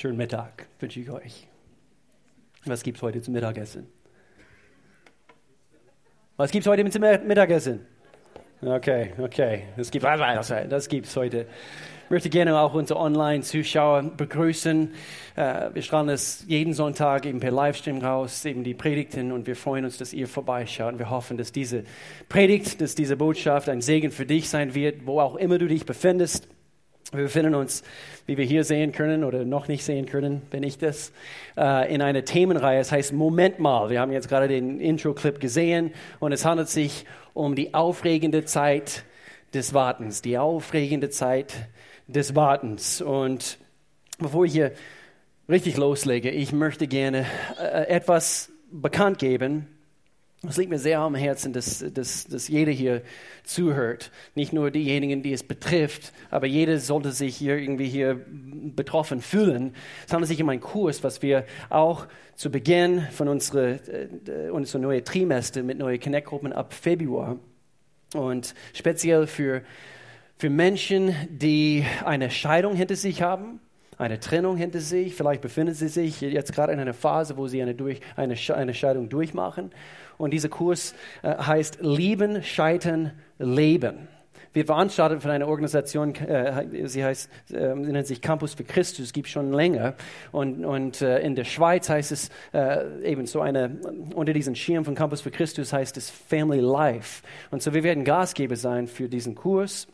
Schönen Mittag wünsche ich euch. Was gibt es heute zum Mittagessen? Was gibt es heute zum Mittagessen? Okay, okay. Es gibt, das gibt es heute. Ich möchte gerne auch unsere Online-Zuschauer begrüßen. Äh, wir strahlen es jeden Sonntag eben per Livestream raus, eben die Predigten und wir freuen uns, dass ihr vorbeischaut. Wir hoffen, dass diese Predigt, dass diese Botschaft ein Segen für dich sein wird, wo auch immer du dich befindest. Wir befinden uns, wie wir hier sehen können oder noch nicht sehen können, wenn ich das, äh, in einer Themenreihe. Es heißt Moment mal. Wir haben jetzt gerade den Intro-Clip gesehen und es handelt sich um die aufregende Zeit des Wartens. Die aufregende Zeit des Wartens. Und bevor ich hier richtig loslege, ich möchte gerne äh, etwas bekannt geben es liegt mir sehr am Herzen, dass, dass, dass jeder hier zuhört. Nicht nur diejenigen, die es betrifft, aber jeder sollte sich hier irgendwie hier betroffen fühlen. Es handelt sich um einen Kurs, was wir auch zu Beginn von unserer, äh, unserer neuen Trimester mit neuen Connect-Gruppen ab Februar und speziell für, für Menschen, die eine Scheidung hinter sich haben, eine Trennung hinter sich, vielleicht befinden sie sich jetzt gerade in einer Phase, wo sie eine, durch, eine, eine Scheidung durchmachen und dieser Kurs äh, heißt Lieben, Scheitern, Leben. Wir veranstalten von einer Organisation, äh, sie, heißt, äh, sie nennt sich Campus für Christus, gibt schon länger. Und, und äh, in der Schweiz heißt es äh, eben so eine, unter diesem Schirm von Campus für Christus heißt es Family Life. Und so wir werden Gastgeber sein für diesen Kurs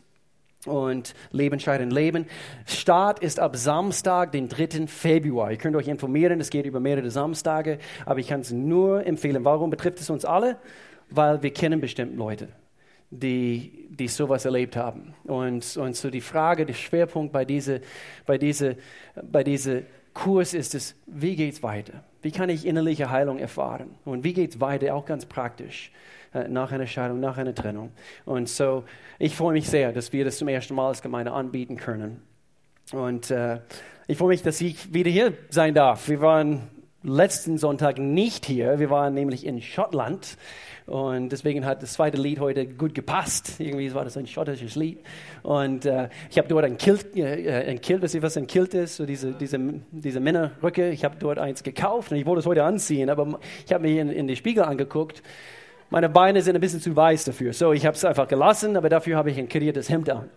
und Leben scheiden Leben. Start ist ab Samstag, den 3. Februar. Ihr könnt euch informieren, es geht über mehrere Samstage, aber ich kann es nur empfehlen. Warum betrifft es uns alle? Weil wir kennen bestimmt Leute, die, die sowas erlebt haben. Und, und so die Frage, der Schwerpunkt bei diesem bei diese, bei diese Kurs ist es, wie es weiter? Wie kann ich innerliche Heilung erfahren? Und wie geht es weiter, auch ganz praktisch? Äh, nach einer Scheidung, nach einer Trennung. Und so, ich freue mich sehr, dass wir das zum ersten Mal als Gemeinde anbieten können. Und äh, ich freue mich, dass ich wieder hier sein darf. Wir waren letzten Sonntag nicht hier. Wir waren nämlich in Schottland. Und deswegen hat das zweite Lied heute gut gepasst. Irgendwie war das ein schottisches Lied. Und äh, ich habe dort ein Kilt, äh, ein Kilt, wisst ihr, was ein Kilt ist? So diese, diese, diese Männerrücke. Ich habe dort eins gekauft und ich wollte es heute anziehen. Aber ich habe mir in, in den Spiegel angeguckt meine Beine sind ein bisschen zu weiß dafür. So, ich habe es einfach gelassen, aber dafür habe ich ein kariertes Hemd an.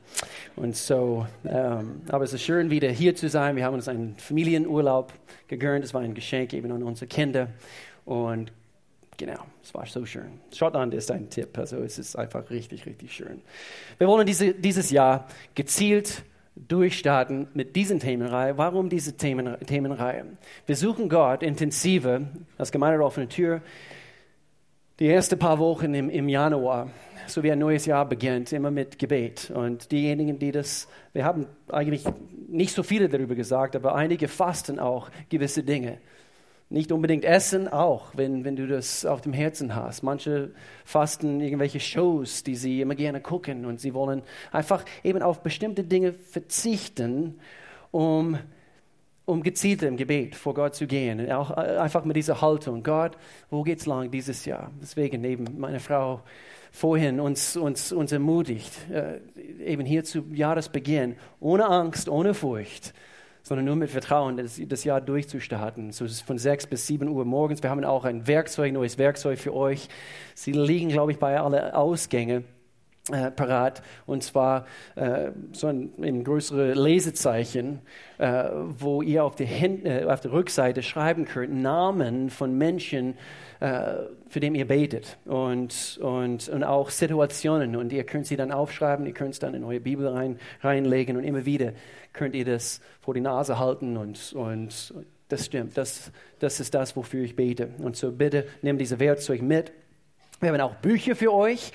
Und so, ähm, aber es ist schön, wieder hier zu sein. Wir haben uns einen Familienurlaub gegönnt. Es war ein Geschenk eben an unsere Kinder. Und genau, es war so schön. Schottland ist ein Tipp. Also, es ist einfach richtig, richtig schön. Wir wollen diese, dieses Jahr gezielt durchstarten mit diesen Themenreihe. Warum diese Themen, Themenreihe? Wir suchen Gott intensiver als Gemeinde offene Tür die ersten paar Wochen im, im Januar, so wie ein neues Jahr beginnt, immer mit Gebet. Und diejenigen, die das, wir haben eigentlich nicht so viele darüber gesagt, aber einige fasten auch gewisse Dinge. Nicht unbedingt essen, auch, wenn, wenn du das auf dem Herzen hast. Manche fasten irgendwelche Shows, die sie immer gerne gucken und sie wollen einfach eben auf bestimmte Dinge verzichten, um um gezielt im Gebet vor Gott zu gehen. Auch äh, einfach mit dieser Haltung. Gott, wo geht's lang dieses Jahr? Deswegen eben meine Frau vorhin uns, uns, uns ermutigt, äh, eben hier zu Jahresbeginn, ohne Angst, ohne Furcht, sondern nur mit Vertrauen, das, das Jahr durchzustarten. So ist von 6 bis 7 Uhr morgens. Wir haben auch ein Werkzeug, neues Werkzeug für euch. Sie liegen, glaube ich, bei allen Ausgängen äh, parat. Und zwar äh, so ein, ein größere Lesezeichen, äh, wo ihr auf der, Hin äh, auf der Rückseite schreiben könnt Namen von Menschen, äh, für den ihr betet. Und, und, und auch Situationen. Und ihr könnt sie dann aufschreiben, ihr könnt es dann in eure Bibel rein, reinlegen und immer wieder könnt ihr das vor die Nase halten und, und das stimmt, das, das ist das, wofür ich bete. Und so bitte nehmt diese Werkzeug mit. Wir haben auch Bücher für euch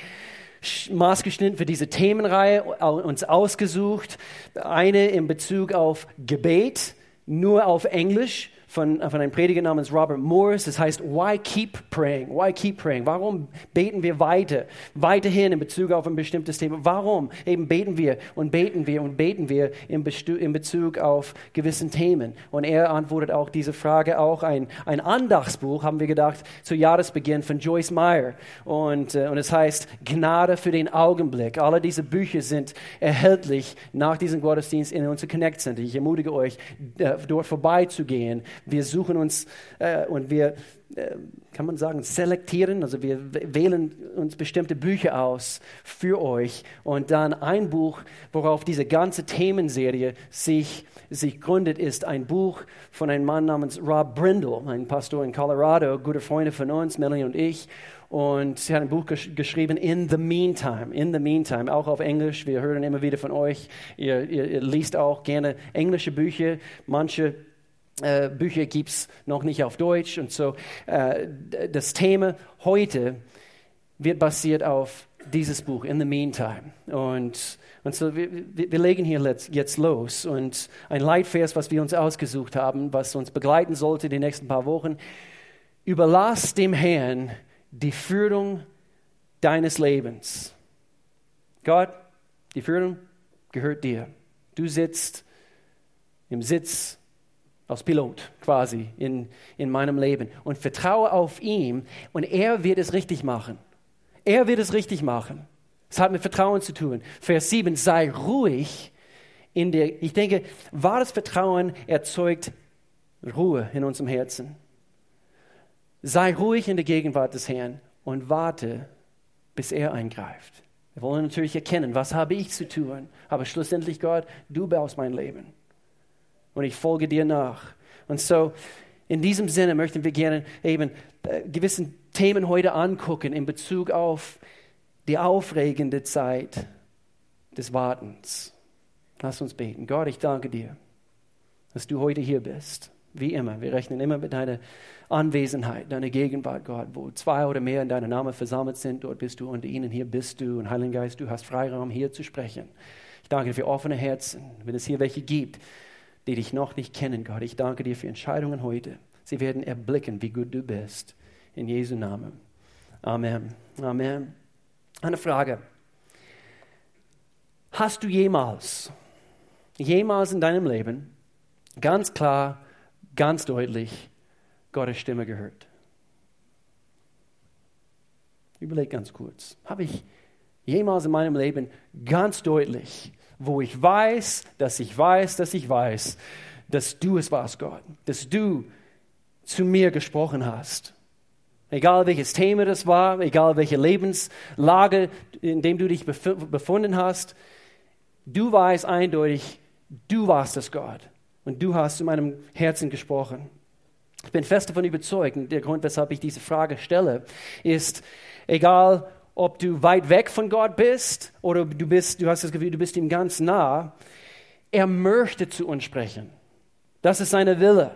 maßgeschnitten für diese Themenreihe uns ausgesucht. Eine in Bezug auf Gebet, nur auf Englisch von, von einem Prediger namens Robert Morris. Das heißt, why keep praying? Why keep praying? Warum beten wir weiter? Weiterhin in Bezug auf ein bestimmtes Thema. Warum eben beten wir und beten wir und beten wir in, in Bezug auf gewissen Themen? Und er antwortet auch diese Frage auch ein, ein Andachtsbuch, haben wir gedacht, zu Jahresbeginn von Joyce Meyer. Und, äh, und es heißt Gnade für den Augenblick. Alle diese Bücher sind erhältlich nach diesem Gottesdienst in unser Connect Center. Ich ermutige euch, äh, dort vorbeizugehen wir suchen uns äh, und wir, äh, kann man sagen, selektieren, also wir wählen uns bestimmte Bücher aus für euch und dann ein Buch, worauf diese ganze Themenserie sich, sich gründet, ist ein Buch von einem Mann namens Rob Brindle, ein Pastor in Colorado, gute Freunde von uns, Melanie und ich. Und sie hat ein Buch gesch geschrieben, In the Meantime. In the Meantime, auch auf Englisch. Wir hören immer wieder von euch. Ihr, ihr, ihr liest auch gerne englische Bücher. Manche äh, Bücher gibt es noch nicht auf Deutsch. Und so äh, das Thema heute wird basiert auf dieses Buch, In the Meantime. Und, und so wir, wir legen hier jetzt los. Und ein Leitvers, was wir uns ausgesucht haben, was uns begleiten sollte die nächsten paar Wochen. Überlass dem Herrn die Führung deines Lebens. Gott, die Führung gehört dir. Du sitzt im Sitz als Pilot quasi in, in meinem Leben und vertraue auf ihn und er wird es richtig machen. Er wird es richtig machen. Es hat mit Vertrauen zu tun. Vers 7, sei ruhig in der, ich denke, wahres Vertrauen erzeugt Ruhe in unserem Herzen. Sei ruhig in der Gegenwart des Herrn und warte, bis er eingreift. Wir wollen natürlich erkennen, was habe ich zu tun, aber schlussendlich Gott, du baust mein Leben und ich folge dir nach. Und so, in diesem Sinne möchten wir gerne eben äh, gewissen Themen heute angucken in Bezug auf die aufregende Zeit des Wartens. Lass uns beten. Gott, ich danke dir, dass du heute hier bist. Wie immer, wir rechnen immer mit deiner Anwesenheit, deiner Gegenwart, Gott, wo zwei oder mehr in deinem Namen versammelt sind, dort bist du unter ihnen, hier bist du. Und Heiliger Geist, du hast Freiraum, hier zu sprechen. Ich danke dir für offene Herzen, wenn es hier welche gibt, die dich noch nicht kennen, Gott. Ich danke dir für Entscheidungen heute. Sie werden erblicken, wie gut du bist. In Jesu Namen. Amen. Amen. Eine Frage. Hast du jemals, jemals in deinem Leben ganz klar, ganz deutlich Gottes Stimme gehört? Überleg ganz kurz. Habe ich jemals in meinem Leben ganz deutlich wo ich weiß, dass ich weiß, dass ich weiß, dass du es warst, Gott, dass du zu mir gesprochen hast. Egal welches Thema das war, egal welche Lebenslage, in dem du dich befunden hast, du weißt eindeutig, du warst es, Gott. Und du hast zu meinem Herzen gesprochen. Ich bin fest davon überzeugt, und der Grund, weshalb ich diese Frage stelle, ist, egal ob du weit weg von Gott bist oder du, bist, du hast das Gefühl, du bist ihm ganz nah, er möchte zu uns sprechen. Das ist seine Wille.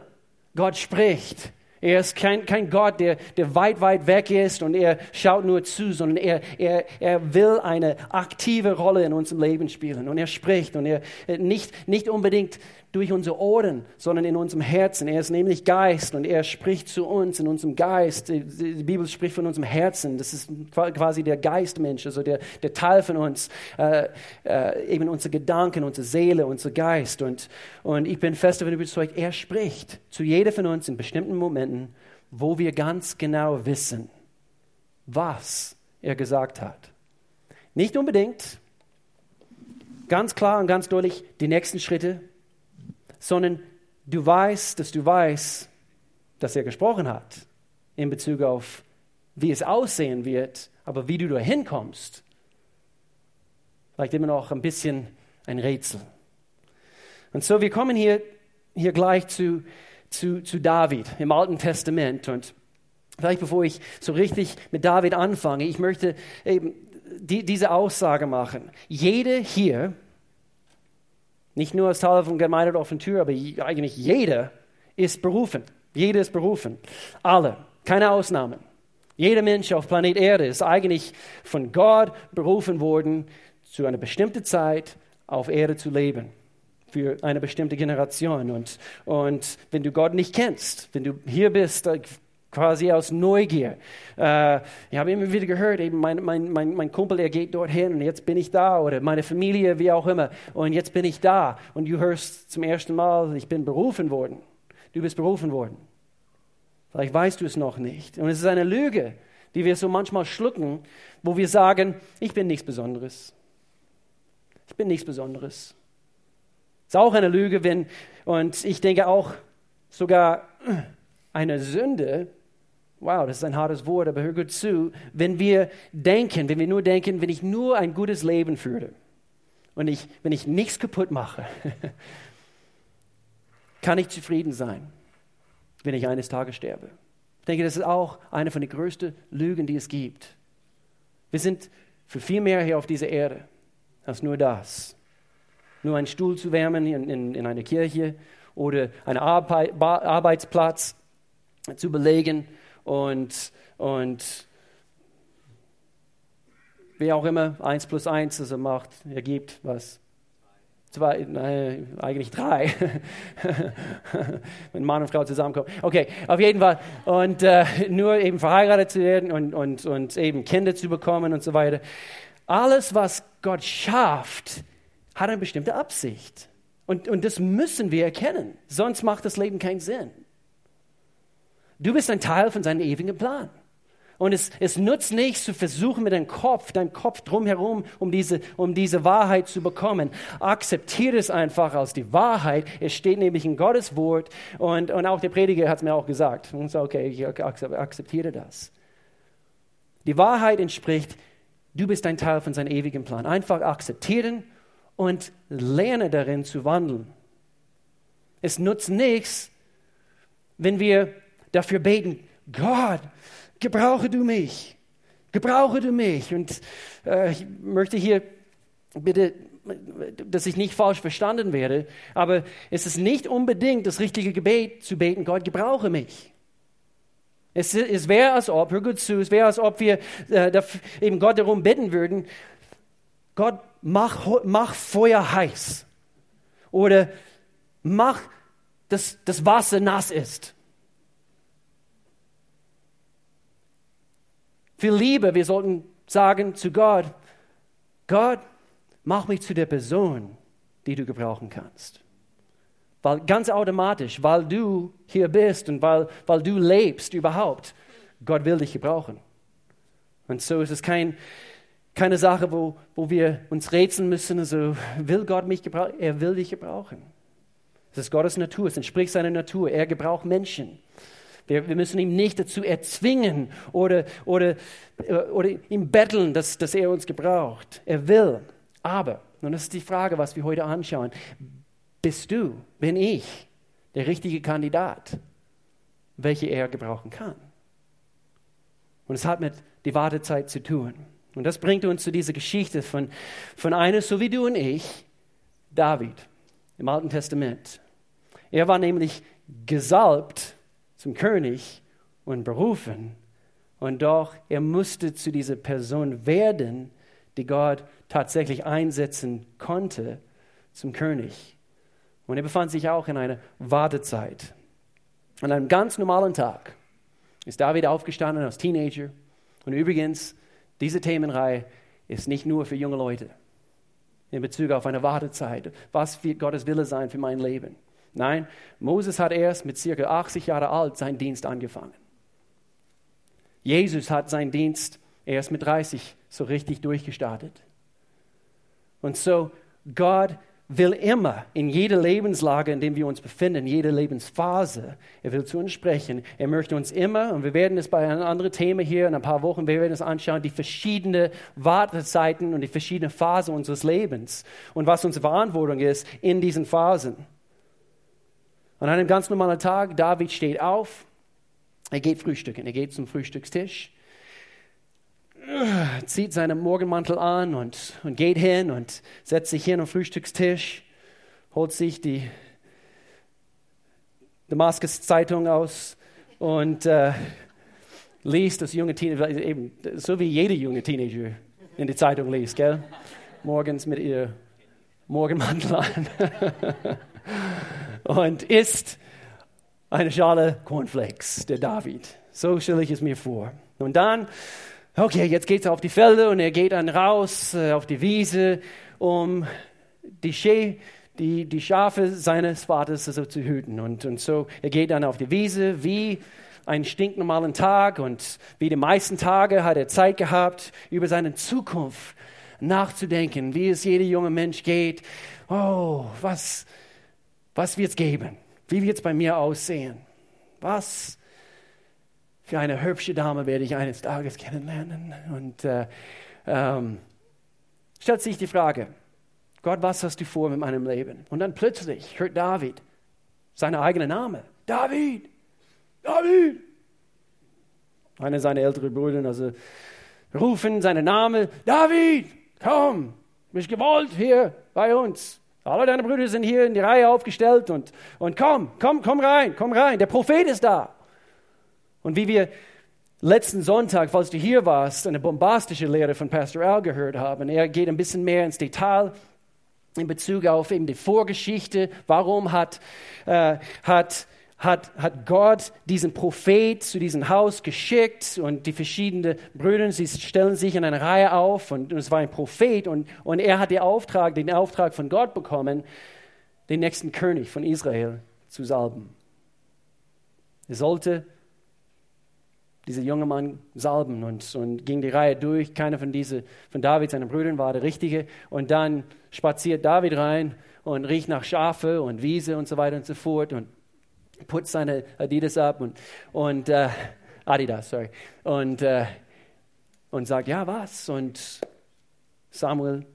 Gott spricht. Er ist kein, kein Gott, der, der weit, weit weg ist und er schaut nur zu, sondern er, er, er will eine aktive Rolle in unserem Leben spielen. Und er spricht und er nicht, nicht unbedingt durch unsere Ohren, sondern in unserem Herzen. Er ist nämlich Geist und er spricht zu uns in unserem Geist. Die, Bibel spricht von unserem Herzen. Das ist quasi der Geistmensch, also der, der Teil von uns, äh, äh, eben unsere Gedanken, unsere Seele, unser Geist. Und, und ich bin fest davon überzeugt, er spricht zu jeder von uns in bestimmten Momenten, wo wir ganz genau wissen, was er gesagt hat. Nicht unbedingt ganz klar und ganz deutlich die nächsten Schritte, sondern du weißt, dass du weißt, dass er gesprochen hat in Bezug auf, wie es aussehen wird, aber wie du da hinkommst, vielleicht immer noch ein bisschen ein Rätsel. Und so, wir kommen hier, hier gleich zu, zu, zu David im Alten Testament. Und vielleicht bevor ich so richtig mit David anfange, ich möchte eben die, diese Aussage machen. Jede hier, nicht nur als Teil von Gemeinde auf Tür, aber eigentlich jeder ist berufen. Jeder ist berufen. Alle. Keine Ausnahmen. Jeder Mensch auf Planet Erde ist eigentlich von Gott berufen worden, zu einer bestimmten Zeit auf Erde zu leben. für eine bestimmte Generation. Und, und wenn du Gott nicht kennst, wenn du hier bist, äh, quasi aus Neugier. Äh, ich habe immer wieder gehört, eben mein, mein, mein, mein Kumpel, der geht dorthin und jetzt bin ich da oder meine Familie, wie auch immer, und jetzt bin ich da und du hörst zum ersten Mal, ich bin berufen worden. Du bist berufen worden. Vielleicht weißt du es noch nicht. Und es ist eine Lüge, die wir so manchmal schlucken, wo wir sagen, ich bin nichts Besonderes. Ich bin nichts Besonderes. Ist auch eine Lüge, wenn, und ich denke auch sogar eine Sünde, wow, das ist ein hartes Wort, aber hör gut zu, wenn wir denken, wenn wir nur denken, wenn ich nur ein gutes Leben führe und ich, wenn ich nichts kaputt mache, kann ich zufrieden sein, wenn ich eines Tages sterbe. Ich denke, das ist auch eine von den größten Lügen, die es gibt. Wir sind für viel mehr hier auf dieser Erde als nur das. Nur einen Stuhl zu wärmen in, in, in einer Kirche oder einen Arbeit, Arbeitsplatz zu belegen und, und wie auch immer, eins plus eins, also macht, ergibt was? Zwei, nein, eigentlich drei, wenn Mann und Frau zusammenkommen. Okay, auf jeden Fall. Und äh, nur eben verheiratet zu werden und, und, und eben Kinder zu bekommen und so weiter. Alles, was Gott schafft, hat eine bestimmte Absicht. Und, und das müssen wir erkennen. Sonst macht das Leben keinen Sinn. Du bist ein Teil von seinem ewigen Plan. Und es, es nutzt nichts zu versuchen, mit deinem Kopf, deinem Kopf drumherum, um diese, um diese Wahrheit zu bekommen. Akzeptiere es einfach als die Wahrheit. Es steht nämlich in Gottes Wort. Und, und auch der Prediger hat es mir auch gesagt. Und so, okay, ich akzeptiere das. Die Wahrheit entspricht, du bist ein Teil von seinem ewigen Plan. Einfach akzeptieren und lerne darin zu wandeln. Es nutzt nichts, wenn wir dafür beten, Gott, gebrauche du mich, gebrauche du mich. Und äh, ich möchte hier bitte, dass ich nicht falsch verstanden werde, aber es ist nicht unbedingt das richtige Gebet zu beten, Gott, gebrauche mich. Es, es wäre, als ob, hör gut zu, es wäre, als ob wir äh, dafür, eben Gott darum bitten würden, Gott, mach, mach Feuer heiß. Oder mach, dass das Wasser nass ist. Viel lieber, wir sollten sagen zu Gott, Gott, mach mich zu der Person, die du gebrauchen kannst. Weil ganz automatisch, weil du hier bist und weil, weil du lebst überhaupt, Gott will dich gebrauchen. Und so ist es kein, keine Sache, wo, wo wir uns rätseln müssen, also will Gott mich gebrauchen? Er will dich gebrauchen. Das ist Gottes Natur, es entspricht seiner Natur. Er gebraucht Menschen. Wir, wir müssen ihn nicht dazu erzwingen oder, oder, oder ihm betteln, dass, dass er uns gebraucht. Er will. Aber, und das ist die Frage, was wir heute anschauen, bist du, bin ich der richtige Kandidat, welche er gebrauchen kann? Und es hat mit der Wartezeit zu tun. Und das bringt uns zu dieser Geschichte von, von einer, so wie du und ich, David im Alten Testament. Er war nämlich gesalbt zum König und berufen. Und doch, er musste zu dieser Person werden, die Gott tatsächlich einsetzen konnte, zum König. Und er befand sich auch in einer Wartezeit. An einem ganz normalen Tag ist David aufgestanden als Teenager. Und übrigens, diese Themenreihe ist nicht nur für junge Leute in Bezug auf eine Wartezeit. Was wird Gottes Wille sein für mein Leben? Nein, Moses hat erst mit circa 80 Jahren alt seinen Dienst angefangen. Jesus hat seinen Dienst erst mit 30 so richtig durchgestartet. Und so, Gott will immer in jeder Lebenslage, in der wir uns befinden, in jeder Lebensphase, er will zu uns sprechen. Er möchte uns immer, und wir werden es bei einem anderen Thema hier in ein paar Wochen, wir werden es anschauen, die verschiedenen Wartezeiten und die verschiedenen Phasen unseres Lebens und was unsere Verantwortung ist in diesen Phasen. An einem ganz normalen Tag, David steht auf, er geht frühstücken, er geht zum Frühstückstisch, zieht seinen Morgenmantel an und, und geht hin und setzt sich hin am Frühstückstisch, holt sich die Damaskus-Zeitung aus und äh, liest das junge Teenager, eben so wie jede junge Teenager in die Zeitung liest, gell? Morgens mit ihr Morgenmantel an und isst eine Schale Cornflakes, der David. So stelle ich es mir vor. Und dann, okay, jetzt geht es auf die Felder und er geht dann raus äh, auf die Wiese, um die, Schä die, die Schafe seines Vaters so zu hüten. Und, und so, er geht dann auf die Wiese wie einen stinknormalen Tag und wie die meisten Tage hat er Zeit gehabt, über seine Zukunft nachzudenken, wie es jeder junge Mensch geht. Oh, was, was wird es geben? Wie wird es bei mir aussehen? Was für eine hübsche Dame werde ich eines Tages kennenlernen? Und äh, ähm, stellt sich die Frage, Gott, was hast du vor mit meinem Leben? Und dann plötzlich hört David seinen eigenen Namen. David, David. Einer seiner älteren Brüder, also rufen seinen Namen, David, komm, bist gewollt hier bei uns. Alle deine Brüder sind hier in die Reihe aufgestellt und, und komm, komm, komm rein, komm rein. Der Prophet ist da. Und wie wir letzten Sonntag, falls du hier warst, eine bombastische Lehre von Pastor Al gehört haben, er geht ein bisschen mehr ins Detail in Bezug auf eben die Vorgeschichte. Warum hat, äh, hat, hat, hat Gott diesen Prophet zu diesem Haus geschickt und die verschiedenen Brüder, sie stellen sich in eine Reihe auf und, und es war ein Prophet und, und er hat den Auftrag, den Auftrag von Gott bekommen, den nächsten König von Israel zu salben. Er sollte dieser junge Mann salben und, und ging die Reihe durch. Keiner von, diese, von David, seinen Brüdern, war der Richtige. Und dann spaziert David rein und riecht nach Schafe und Wiese und so weiter und so fort und putzt seine Adidas ab und, und äh, Adidas, sorry. Und, äh, und sagt, ja, was? Und Samuel,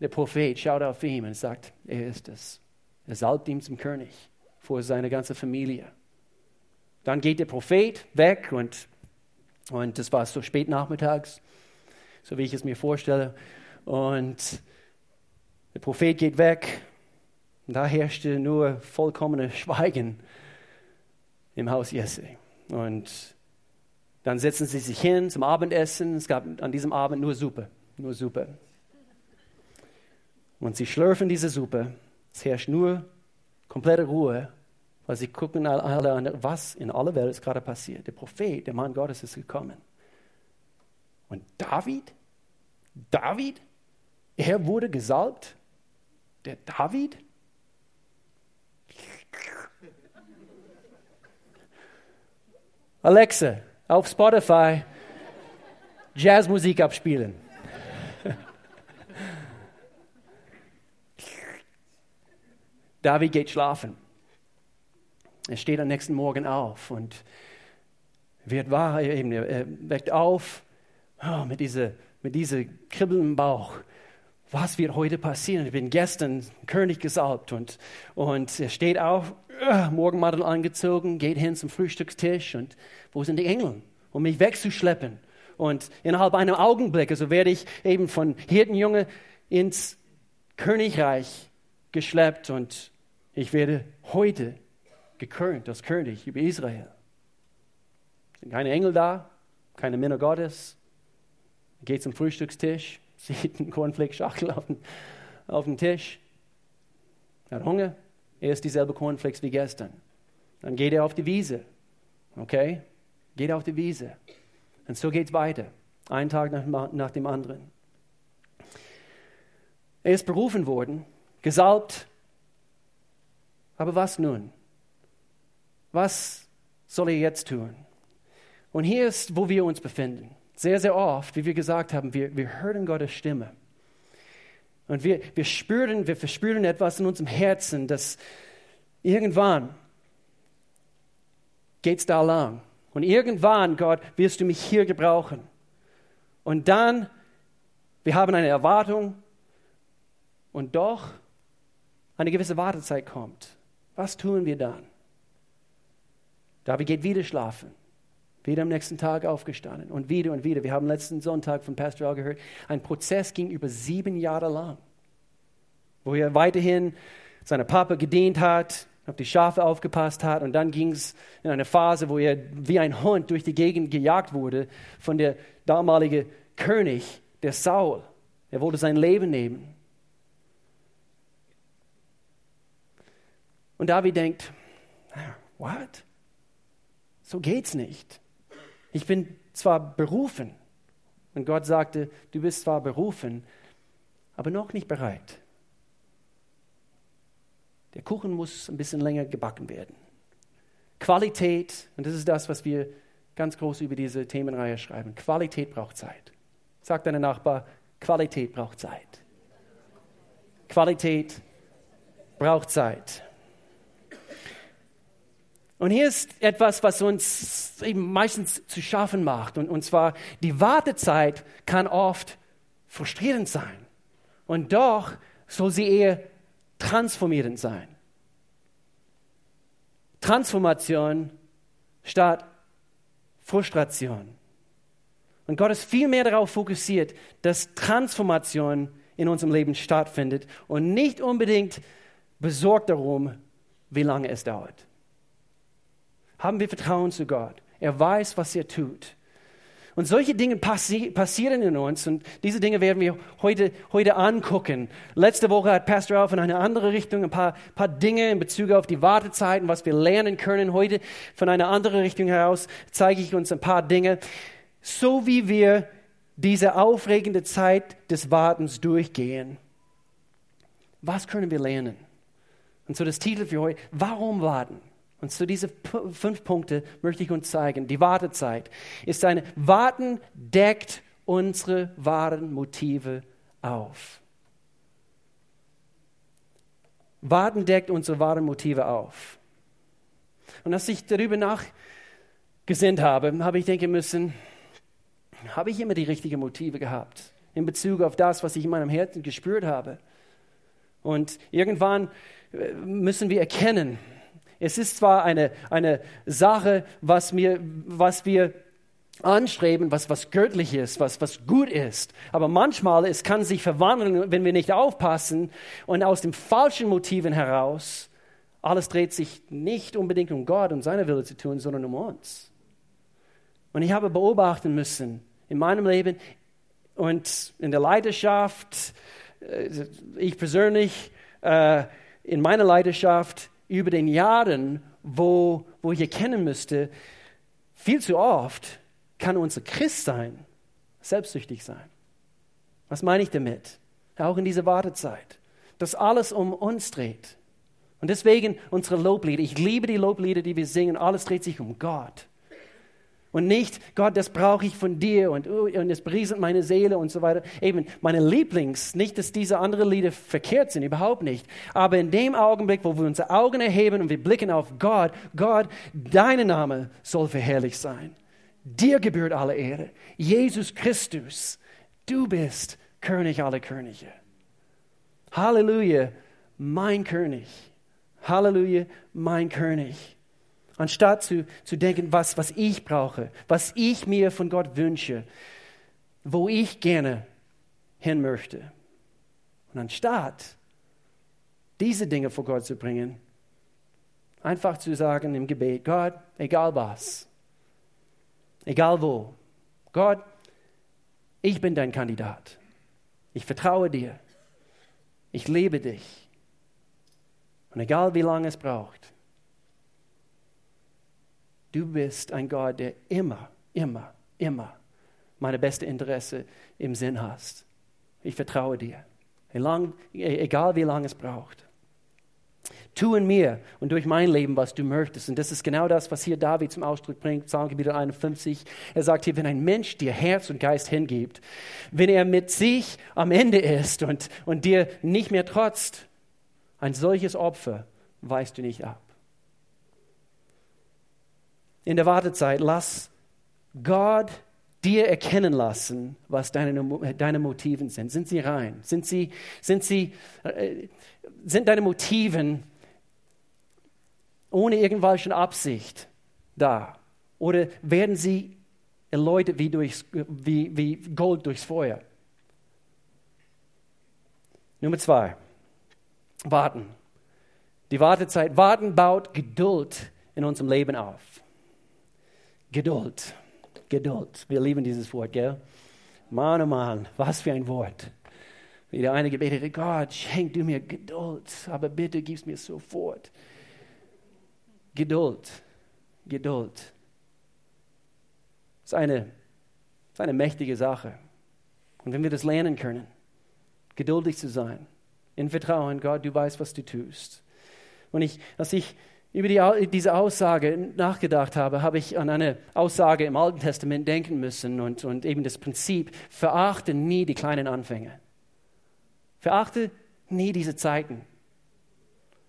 der Prophet, schaut auf ihn und sagt, er ist es. Er salbt ihn zum König vor seine ganze Familie. Dann geht der Prophet weg und und das war so spät nachmittags, so wie ich es mir vorstelle. Und der Prophet geht weg. Und da herrschte nur vollkommenes Schweigen im Haus Jesse. Und dann setzen sie sich hin zum Abendessen. Es gab an diesem Abend nur Suppe, nur Suppe. Und sie schlürfen diese Suppe. Es herrscht nur komplette Ruhe weil sie gucken alle an, was in aller Welt ist gerade passiert. Der Prophet, der Mann Gottes ist gekommen. Und David, David, er wurde gesalbt. Der David? Alexa, auf Spotify Jazzmusik abspielen. David geht schlafen. Er steht am nächsten Morgen auf und wird wahr, er weckt auf oh, mit dieser mit diese Kribbeln im Bauch. Was wird heute passieren? Ich bin gestern König gesalbt und, und er steht auf, uh, Morgenmantel angezogen, geht hin zum Frühstückstisch und wo sind die Engel, um mich wegzuschleppen? Und innerhalb einem Augenblick, also werde ich eben von Hirtenjunge ins Königreich geschleppt und ich werde heute gekrönt als König über Israel. Sind keine Engel da, keine Männer Gottes. Geht zum Frühstückstisch, sieht einen Cornflakes-Schachtel auf, auf dem Tisch. Er hat Hunger, er isst dieselbe Cornflakes wie gestern. Dann geht er auf die Wiese. Okay? Geht auf die Wiese. Und so geht es weiter. Ein Tag nach, nach dem anderen. Er ist berufen worden, gesalbt. Aber was nun? was soll er jetzt tun? Und hier ist, wo wir uns befinden. Sehr, sehr oft, wie wir gesagt haben, wir, wir hören Gottes Stimme. Und wir, wir spüren, wir verspüren etwas in unserem Herzen, dass irgendwann geht es da lang. Und irgendwann, Gott, wirst du mich hier gebrauchen. Und dann, wir haben eine Erwartung und doch eine gewisse Wartezeit kommt. Was tun wir dann? David geht wieder schlafen. Wieder am nächsten Tag aufgestanden und wieder und wieder. Wir haben letzten Sonntag von Pastor Al gehört, ein Prozess ging über sieben Jahre lang, wo er weiterhin seiner Papa gedient hat, auf die Schafe aufgepasst hat und dann ging es in eine Phase, wo er wie ein Hund durch die Gegend gejagt wurde von der damaligen König, der Saul. Er wollte sein Leben nehmen. Und David denkt, what? So geht's nicht. Ich bin zwar berufen. Und Gott sagte, du bist zwar berufen, aber noch nicht bereit. Der Kuchen muss ein bisschen länger gebacken werden. Qualität, und das ist das, was wir ganz groß über diese Themenreihe schreiben. Qualität braucht Zeit. Sagt deine Nachbar, Qualität braucht Zeit. Qualität braucht Zeit. Und hier ist etwas, was uns eben meistens zu schaffen macht. Und, und zwar, die Wartezeit kann oft frustrierend sein. Und doch soll sie eher transformierend sein. Transformation statt Frustration. Und Gott ist viel mehr darauf fokussiert, dass Transformation in unserem Leben stattfindet und nicht unbedingt besorgt darum, wie lange es dauert. Haben wir Vertrauen zu Gott. Er weiß, was er tut. Und solche Dinge passi passieren in uns und diese Dinge werden wir heute, heute angucken. Letzte Woche hat Pastor auch in eine andere Richtung ein paar, paar Dinge in Bezug auf die Wartezeiten, was wir lernen können. Heute von einer anderen Richtung heraus zeige ich uns ein paar Dinge. So wie wir diese aufregende Zeit des Wartens durchgehen, was können wir lernen? Und so das Titel für heute, warum warten? Und so diese fünf Punkte möchte ich uns zeigen. Die Wartezeit ist eine Warten deckt unsere wahren Motive auf. Warten deckt unsere wahren Motive auf. Und als ich darüber nachgesinnt habe, habe ich denken müssen, habe ich immer die richtigen Motive gehabt in Bezug auf das, was ich in meinem Herzen gespürt habe. Und irgendwann äh, müssen wir erkennen, es ist zwar eine, eine Sache, was, mir, was wir anstreben, was, was göttlich ist, was, was gut ist. Aber manchmal es kann sich verwandeln, wenn wir nicht aufpassen und aus den falschen Motiven heraus, alles dreht sich nicht unbedingt um Gott und seine Wille zu tun, sondern um uns. Und ich habe beobachten müssen in meinem Leben und in der Leidenschaft, äh, ich persönlich, äh, in meiner Leidenschaft, über den Jahren, wo, wo ich erkennen müsste, viel zu oft kann unser Christsein selbstsüchtig sein. Was meine ich damit? Auch in dieser Wartezeit, dass alles um uns dreht. Und deswegen unsere Loblieder. Ich liebe die Loblieder, die wir singen. Alles dreht sich um Gott. Und nicht, Gott, das brauche ich von dir und, uh, und es berieselt meine Seele und so weiter. Eben meine Lieblings, nicht, dass diese anderen Lieder verkehrt sind, überhaupt nicht. Aber in dem Augenblick, wo wir unsere Augen erheben und wir blicken auf Gott, Gott, dein Name soll verherrlicht sein. Dir gebührt alle Ehre. Jesus Christus, du bist König aller Könige. Halleluja, mein König. Halleluja, mein König. Anstatt zu, zu denken, was, was ich brauche, was ich mir von Gott wünsche, wo ich gerne hin möchte. Und anstatt diese Dinge vor Gott zu bringen, einfach zu sagen im Gebet, Gott, egal was, egal wo, Gott, ich bin dein Kandidat. Ich vertraue dir. Ich liebe dich. Und egal wie lange es braucht, Du bist ein Gott, der immer, immer, immer meine beste Interesse im Sinn hast. Ich vertraue dir, egal wie lange es braucht. Tu in mir und durch mein Leben, was du möchtest. Und das ist genau das, was hier David zum Ausdruck bringt, Psalmgebiet 51. Er sagt hier, wenn ein Mensch dir Herz und Geist hingibt, wenn er mit sich am Ende ist und, und dir nicht mehr trotzt, ein solches Opfer weißt du nicht ab in der Wartezeit, lass Gott dir erkennen lassen, was deine, deine Motiven sind. Sind sie rein? Sind, sie, sind, sie, äh, sind deine Motiven ohne irgendwelche Absicht da? Oder werden sie erläutert wie, durchs, wie, wie Gold durchs Feuer? Nummer zwei, warten. Die Wartezeit, warten baut Geduld in unserem Leben auf. Geduld. Geduld. Wir lieben dieses Wort, gell? Mann, oh Mann, was für ein Wort. Wie der eine gebetete, Gott, schenk du mir Geduld, aber bitte gib es mir sofort. Geduld. Geduld. Das ist eine, das ist eine mächtige Sache. Und wenn wir das lernen können, geduldig zu sein, in Vertrauen, Gott, du weißt, was du tust. Und ich, als ich über die, diese Aussage nachgedacht habe, habe ich an eine Aussage im Alten Testament denken müssen und, und eben das Prinzip, verachte nie die kleinen Anfänge. Verachte nie diese Zeiten,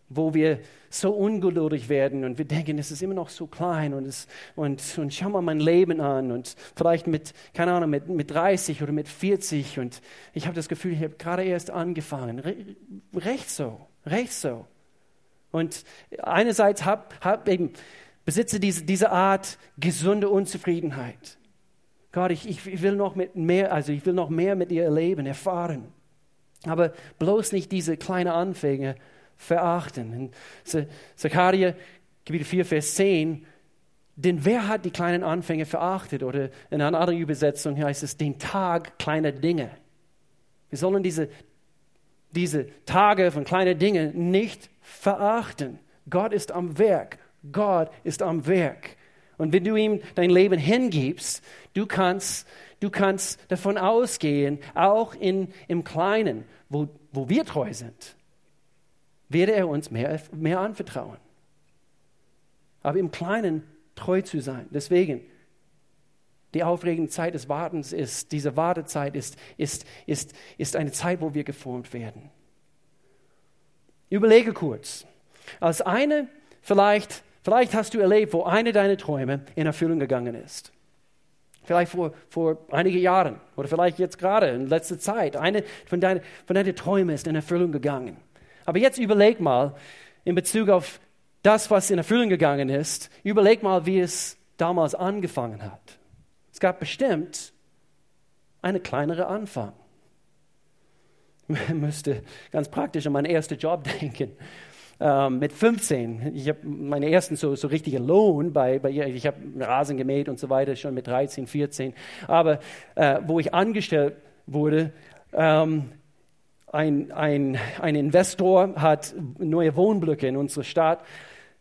wo wir so ungeduldig werden und wir denken, es ist immer noch so klein und, es, und, und schau mal mein Leben an und vielleicht mit, keine Ahnung, mit, mit 30 oder mit 40 und ich habe das Gefühl, ich habe gerade erst angefangen. Re, recht so, recht so. Und einerseits hab, hab eben, besitze diese, diese Art gesunde Unzufriedenheit. Gott, ich, ich will noch mit mehr, also ich will noch mehr mit dir erleben, erfahren. Aber bloß nicht diese kleinen Anfänge verachten. In Zachariah, Kapitel 4, Vers 10, denn wer hat die kleinen Anfänge verachtet? Oder in einer anderen Übersetzung heißt es, den Tag kleiner Dinge. Wir sollen diese, diese Tage von kleinen Dingen nicht verachten. Gott ist am Werk. Gott ist am Werk. Und wenn du ihm dein Leben hingibst, du kannst, du kannst davon ausgehen, auch in, im Kleinen, wo, wo wir treu sind, werde er uns mehr, mehr anvertrauen. Aber im Kleinen treu zu sein. Deswegen, die aufregende Zeit des Wartens ist, diese Wartezeit ist, ist, ist, ist eine Zeit, wo wir geformt werden. Überlege kurz. Als eine, vielleicht, vielleicht hast du erlebt, wo eine deiner Träume in Erfüllung gegangen ist. Vielleicht vor, vor einigen Jahren oder vielleicht jetzt gerade in letzter Zeit. Eine von deinen, von deinen Träumen ist in Erfüllung gegangen. Aber jetzt überleg mal in Bezug auf das, was in Erfüllung gegangen ist, überleg mal, wie es damals angefangen hat. Es gab bestimmt einen kleineren Anfang. Ich müsste ganz praktisch an meinen ersten Job denken. Ähm, mit 15, ich habe meinen ersten so, so richtigen Lohn bei, bei ich habe Rasen gemäht und so weiter, schon mit 13, 14. Aber äh, wo ich angestellt wurde, ähm, ein, ein, ein Investor hat neue Wohnblöcke in unserer Stadt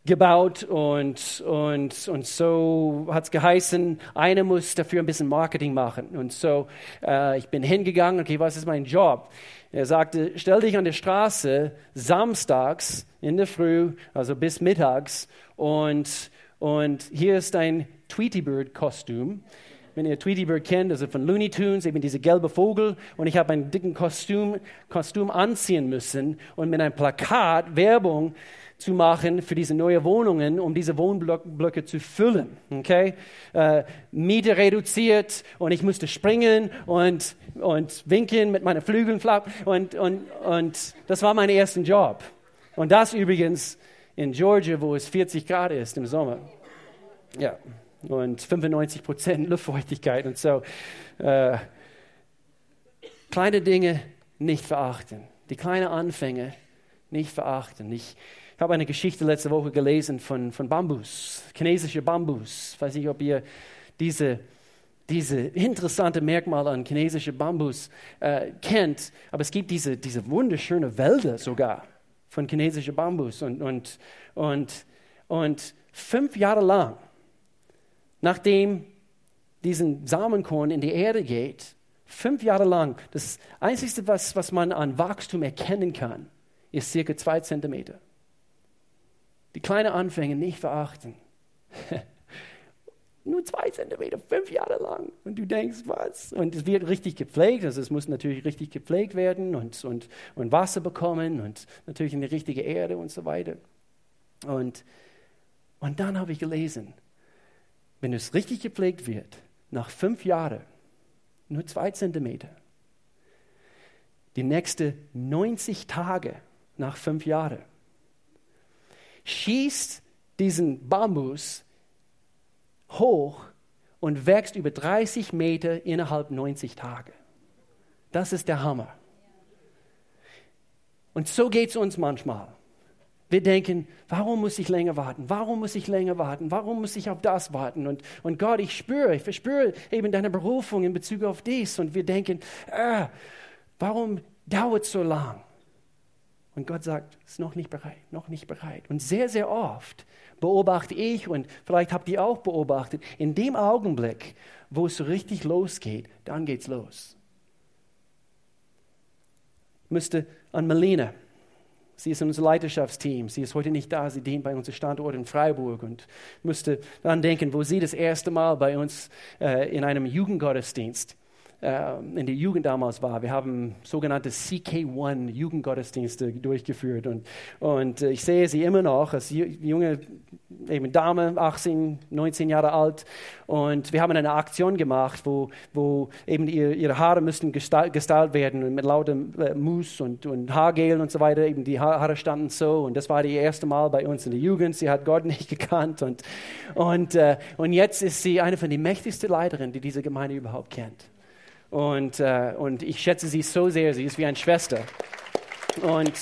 gebaut und, und, und so hat es geheißen, einer muss dafür ein bisschen Marketing machen. Und so, äh, ich bin hingegangen, okay, was ist mein Job? Er sagte, stell dich an der Straße samstags in der Früh, also bis mittags, und, und hier ist dein Tweety Bird-Kostüm. Wenn ihr Tweety Bird kennt, also von Looney Tunes, eben diese gelbe Vogel, und ich habe einen dicken Kostüm, Kostüm anziehen müssen und mit einem Plakat Werbung zu machen für diese neuen Wohnungen, um diese Wohnblöcke zu füllen. Okay? Äh, Miete reduziert und ich musste springen und, und winken mit meinen Flügeln flappen und, und, und das war mein erster Job. Und das übrigens in Georgia, wo es 40 Grad ist im Sommer. Ja, und 95 Prozent Luftfeuchtigkeit und so. Äh, kleine Dinge nicht verachten. Die kleinen Anfänge nicht verachten. Ich, ich habe eine Geschichte letzte Woche gelesen von, von Bambus, chinesischer Bambus. Ich weiß nicht, ob ihr diese, diese interessante Merkmale an chinesischer Bambus äh, kennt, aber es gibt diese, diese wunderschöne Wälder sogar von chinesischer Bambus. Und, und, und, und fünf Jahre lang, nachdem diesen Samenkorn in die Erde geht, fünf Jahre lang, das Einzige, was, was man an Wachstum erkennen kann, ist circa zwei Zentimeter. Die kleinen Anfänge nicht verachten. Nur zwei Zentimeter, fünf Jahre lang. Und du denkst, was? Und es wird richtig gepflegt. Also es muss natürlich richtig gepflegt werden und, und, und Wasser bekommen und natürlich eine richtige Erde und so weiter. Und, und dann habe ich gelesen, wenn es richtig gepflegt wird, nach fünf Jahren, nur zwei Zentimeter, die nächsten 90 Tage nach fünf Jahren, schießt diesen Bambus hoch und wächst über 30 Meter innerhalb 90 Tage. Das ist der Hammer. Und so geht es uns manchmal. Wir denken, warum muss ich länger warten? Warum muss ich länger warten? Warum muss ich auf das warten? Und, und Gott, ich spüre, ich verspüre eben deine Berufung in Bezug auf dies. Und wir denken, äh, warum dauert es so lang? Und Gott sagt, ist noch nicht bereit, noch nicht bereit. Und sehr, sehr oft beobachte ich und vielleicht habt ihr auch beobachtet, in dem Augenblick, wo es so richtig losgeht, dann geht's los. Ich müsste an Melina Sie ist in unserem Leiterschaftsteam. Sie ist heute nicht da. Sie dient bei unserem Standort in Freiburg und müsste daran denken, wo sie das erste Mal bei uns äh, in einem Jugendgottesdienst in der Jugend damals war. Wir haben sogenannte CK1 Jugendgottesdienste durchgeführt und, und äh, ich sehe sie immer noch als junge eben Dame, 18, 19 Jahre alt und wir haben eine Aktion gemacht, wo, wo eben ihre, ihre Haare müssten gestylt werden mit lautem äh, Mousse und, und Haargel und so weiter. Eben die Haare standen so und das war das erste Mal bei uns in der Jugend. Sie hat Gott nicht gekannt und, und, äh, und jetzt ist sie eine von den mächtigsten Leiterinnen, die diese Gemeinde überhaupt kennt. Und, äh, und ich schätze sie so sehr, sie ist wie eine Schwester. Und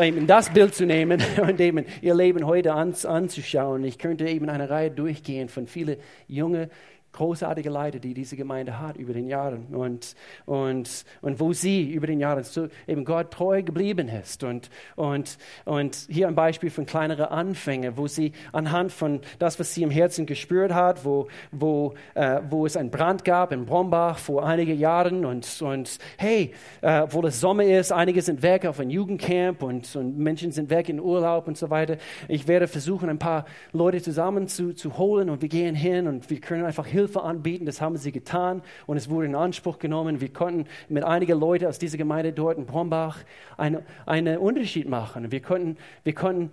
eben das Bild zu nehmen und eben ihr Leben heute anzuschauen, ich könnte eben eine Reihe durchgehen von vielen jungen großartige Leiter, die diese Gemeinde hat über den Jahren und, und, und wo sie über den Jahren so eben Gott treu geblieben ist. Und, und, und hier ein Beispiel von kleineren Anfängen, wo sie anhand von das, was sie im Herzen gespürt hat, wo, wo, äh, wo es einen Brand gab in Brombach vor einigen Jahren und, und hey, äh, wo das Sommer ist, einige sind weg auf ein Jugendcamp und, und Menschen sind weg in Urlaub und so weiter. Ich werde versuchen, ein paar Leute zusammen zu, zu holen und wir gehen hin und wir können einfach Hilfe Hilfe anbieten. Das haben sie getan und es wurde in Anspruch genommen. Wir konnten mit einigen Leuten aus dieser Gemeinde dort in Brombach einen, einen Unterschied machen. Wir konnten, wir konnten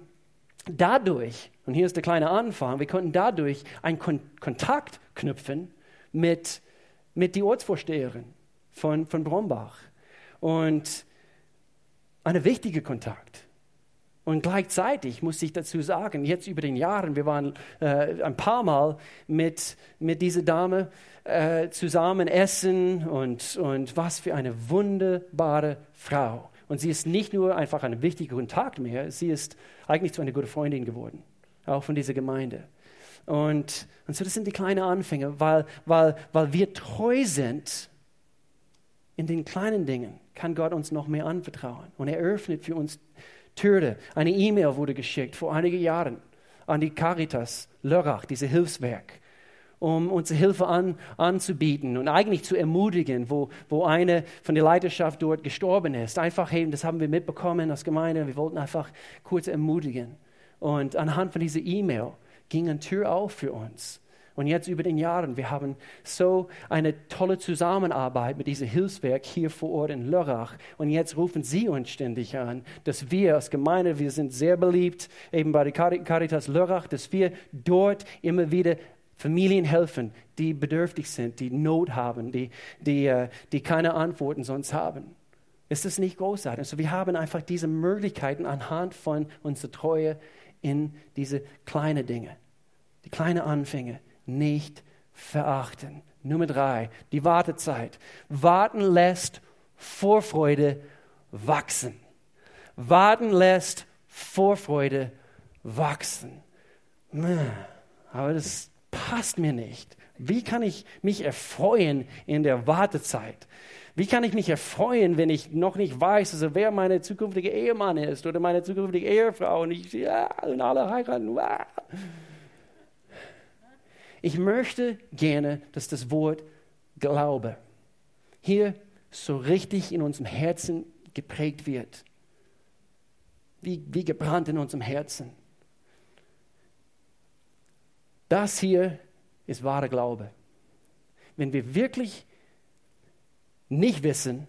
dadurch, und hier ist der kleine Anfang, wir konnten dadurch einen Kon Kontakt knüpfen mit, mit der Ortsvorsteherin von, von Brombach. Und einen wichtigen Kontakt. Und gleichzeitig muss ich dazu sagen, jetzt über den Jahren, wir waren äh, ein paar Mal mit, mit dieser Dame äh, zusammen essen und, und was für eine wunderbare Frau. Und sie ist nicht nur einfach ein wichtiger Kontakt mehr, sie ist eigentlich zu einer guten Freundin geworden, auch von dieser Gemeinde. Und, und so, das sind die kleinen Anfänge, weil, weil, weil wir treu sind in den kleinen Dingen, kann Gott uns noch mehr anvertrauen. Und er öffnet für uns Türe. Eine E-Mail wurde geschickt vor einigen Jahren an die Caritas Lörrach, diese Hilfswerk, um unsere Hilfe an, anzubieten und eigentlich zu ermutigen, wo, wo eine von der Leiterschaft dort gestorben ist. Einfach, hey, das haben wir mitbekommen als Gemeinde, wir wollten einfach kurz ermutigen. Und anhand von dieser E-Mail ging eine Tür auf für uns. Und jetzt über den Jahren, wir haben so eine tolle Zusammenarbeit mit diesem Hilfswerk hier vor Ort in Lörrach. Und jetzt rufen Sie uns ständig an, dass wir als Gemeinde, wir sind sehr beliebt, eben bei der Caritas Lörrach, dass wir dort immer wieder Familien helfen, die bedürftig sind, die Not haben, die, die, äh, die keine Antworten sonst haben. Ist das nicht großartig? Also wir haben einfach diese Möglichkeiten anhand von unserer Treue in diese kleinen Dinge, die kleinen Anfänge nicht verachten. Nummer drei, die Wartezeit. Warten lässt Vorfreude wachsen. Warten lässt Vorfreude wachsen. Aber das passt mir nicht. Wie kann ich mich erfreuen in der Wartezeit? Wie kann ich mich erfreuen, wenn ich noch nicht weiß, also wer meine zukünftige Ehemann ist oder meine zukünftige Ehefrau und ich ja, und alle heiraten? Ich möchte gerne, dass das Wort Glaube hier so richtig in unserem Herzen geprägt wird. Wie, wie gebrannt in unserem Herzen. Das hier ist wahrer Glaube. Wenn wir wirklich nicht wissen,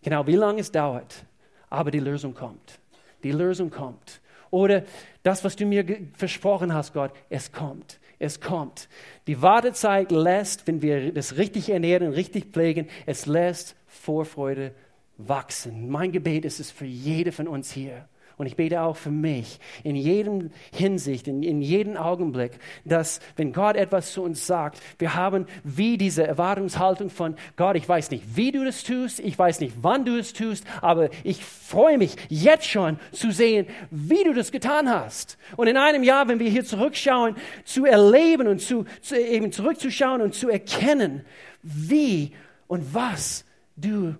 genau wie lange es dauert, aber die Lösung kommt. Die Lösung kommt. Oder das, was du mir versprochen hast, Gott, es kommt es kommt. Die Wartezeit lässt, wenn wir das richtig ernähren, richtig pflegen, es lässt Vorfreude wachsen. Mein Gebet ist es für jede von uns hier. Und ich bete auch für mich in jedem Hinsicht, in, in jedem Augenblick, dass wenn Gott etwas zu uns sagt, wir haben wie diese Erwartungshaltung von Gott, ich weiß nicht, wie du das tust, ich weiß nicht, wann du es tust, aber ich freue mich jetzt schon zu sehen, wie du das getan hast. Und in einem Jahr, wenn wir hier zurückschauen, zu erleben und zu, zu eben zurückzuschauen und zu erkennen, wie und was du,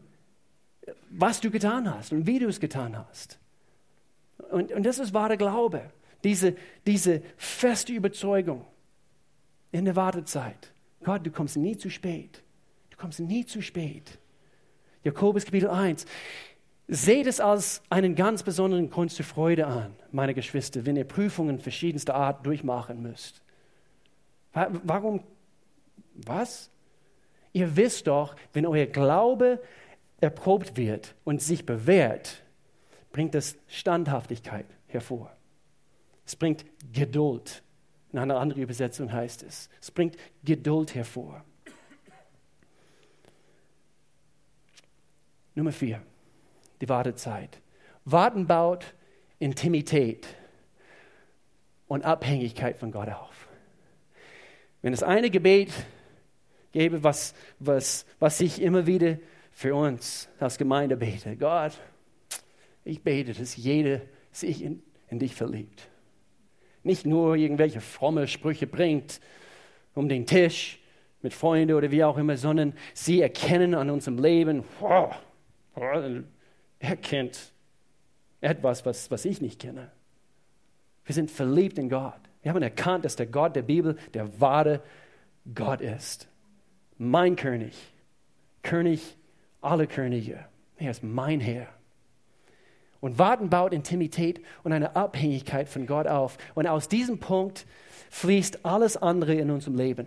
was du getan hast und wie du es getan hast. Und, und das ist wahre Glaube, diese, diese feste Überzeugung in der Wartezeit. Gott, du kommst nie zu spät. Du kommst nie zu spät. Jakobus Kapitel 1. Seht es als einen ganz besonderen Grund zur Freude an, meine Geschwister, wenn ihr Prüfungen verschiedenster Art durchmachen müsst. Warum? Was? Ihr wisst doch, wenn euer Glaube erprobt wird und sich bewährt, bringt es Standhaftigkeit hervor. Es bringt Geduld. In einer anderen Übersetzung heißt es, es bringt Geduld hervor. Nummer vier, die Wartezeit. Warten baut Intimität und Abhängigkeit von Gott auf. Wenn es eine Gebet gäbe, was, was, was ich immer wieder für uns als Gemeinde bete, Gott, ich bete, dass jeder sich in, in dich verliebt. Nicht nur irgendwelche fromme Sprüche bringt um den Tisch mit Freunden oder wie auch immer, sondern sie erkennen an unserem Leben, wow, er kennt etwas, was, was ich nicht kenne. Wir sind verliebt in Gott. Wir haben erkannt, dass der Gott der Bibel der wahre Gott ist. Mein König, König aller Könige. Er ist mein Herr. Und Warten baut Intimität und eine Abhängigkeit von Gott auf. Und aus diesem Punkt fließt alles andere in unserem Leben.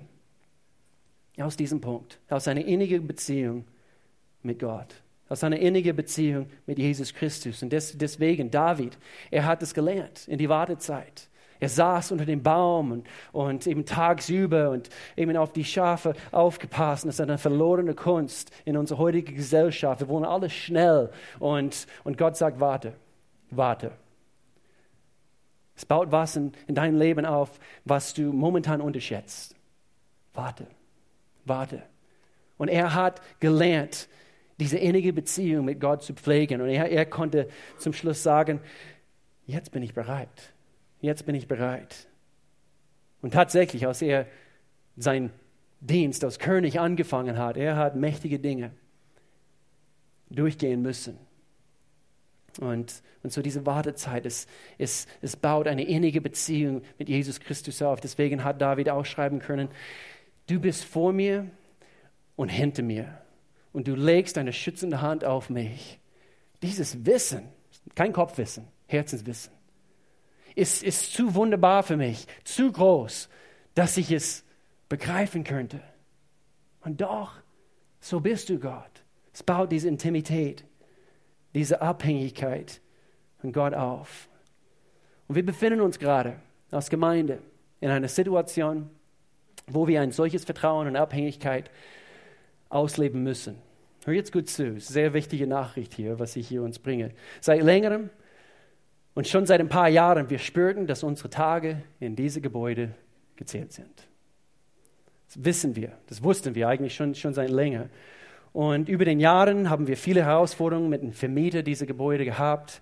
Aus diesem Punkt, aus einer innigen Beziehung mit Gott aus einer innigen Beziehung mit Jesus Christus. Und des, deswegen, David, er hat es gelernt in die Wartezeit. Er saß unter dem Baum und, und eben tagsüber und eben auf die Schafe aufgepasst. Das ist eine verlorene Kunst in unserer heutigen Gesellschaft. Wir wollen alles schnell. Und, und Gott sagt, warte, warte. Es baut was in, in deinem Leben auf, was du momentan unterschätzt. Warte, warte. Und er hat gelernt, diese innige Beziehung mit Gott zu pflegen. Und er, er konnte zum Schluss sagen, jetzt bin ich bereit. Jetzt bin ich bereit. Und tatsächlich, als er seinen Dienst als König angefangen hat, er hat mächtige Dinge durchgehen müssen. Und, und so diese Wartezeit, es, es, es baut eine innige Beziehung mit Jesus Christus auf. Deswegen hat David auch schreiben können, du bist vor mir und hinter mir und du legst deine schützende Hand auf mich. Dieses Wissen, kein Kopfwissen, Herzenswissen, ist, ist zu wunderbar für mich, zu groß, dass ich es begreifen könnte. Und doch, so bist du Gott. Es baut diese Intimität, diese Abhängigkeit von Gott auf. Und wir befinden uns gerade als Gemeinde in einer Situation, wo wir ein solches Vertrauen und Abhängigkeit ausleben müssen. Hör jetzt gut zu, sehr wichtige Nachricht hier, was ich hier uns bringe. Seit längerem und schon seit ein paar Jahren, wir spürten, dass unsere Tage in diese Gebäude gezählt sind. Das wissen wir, das wussten wir eigentlich schon, schon seit länger. Und über den Jahren haben wir viele Herausforderungen mit dem Vermieter dieser Gebäude gehabt.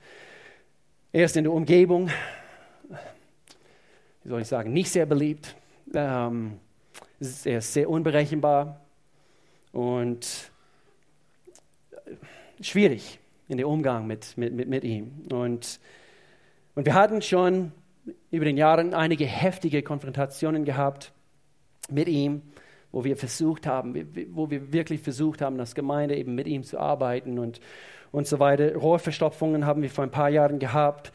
Erst in der Umgebung, wie soll ich sagen, nicht sehr beliebt. Ähm, er ist sehr unberechenbar und schwierig in dem Umgang mit, mit, mit, mit ihm. Und, und wir hatten schon über den Jahren einige heftige Konfrontationen gehabt mit ihm, wo wir versucht haben, wo wir wirklich versucht haben, als Gemeinde eben mit ihm zu arbeiten und, und so weiter. Rohrverstopfungen haben wir vor ein paar Jahren gehabt.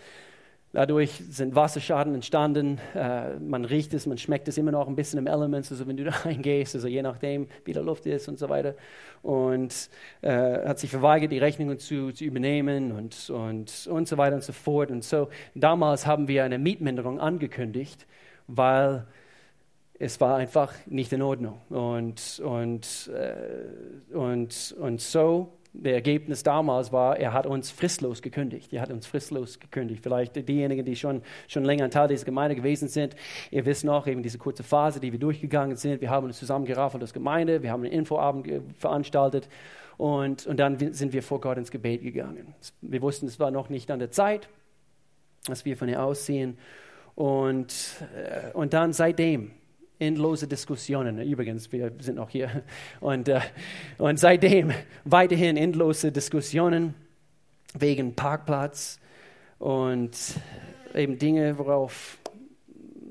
Dadurch sind Wasserschaden entstanden. Äh, man riecht es, man schmeckt es immer noch ein bisschen im Element, also wenn du da reingehst, also je nachdem, wie der Luft ist und so weiter. Und äh, hat sich verweigert, die Rechnungen zu, zu übernehmen und, und, und so weiter und so fort. Und so damals haben wir eine Mietminderung angekündigt, weil es war einfach nicht in Ordnung. Und, und, äh, und, und so der Ergebnis damals war, er hat uns fristlos gekündigt. Er hat uns fristlos gekündigt. Vielleicht diejenigen, die schon, schon länger ein Teil dieser Gemeinde gewesen sind, ihr wisst noch, eben diese kurze Phase, die wir durchgegangen sind. Wir haben uns zusammengeraffelt als Gemeinde, wir haben einen Infoabend veranstaltet und, und dann sind wir vor Gott ins Gebet gegangen. Wir wussten, es war noch nicht an der Zeit, dass wir von ihr ausziehen. Und, äh, und dann seitdem endlose Diskussionen. Übrigens, wir sind noch hier. Und, äh, und seitdem weiterhin endlose Diskussionen wegen Parkplatz. und eben Dinge, worauf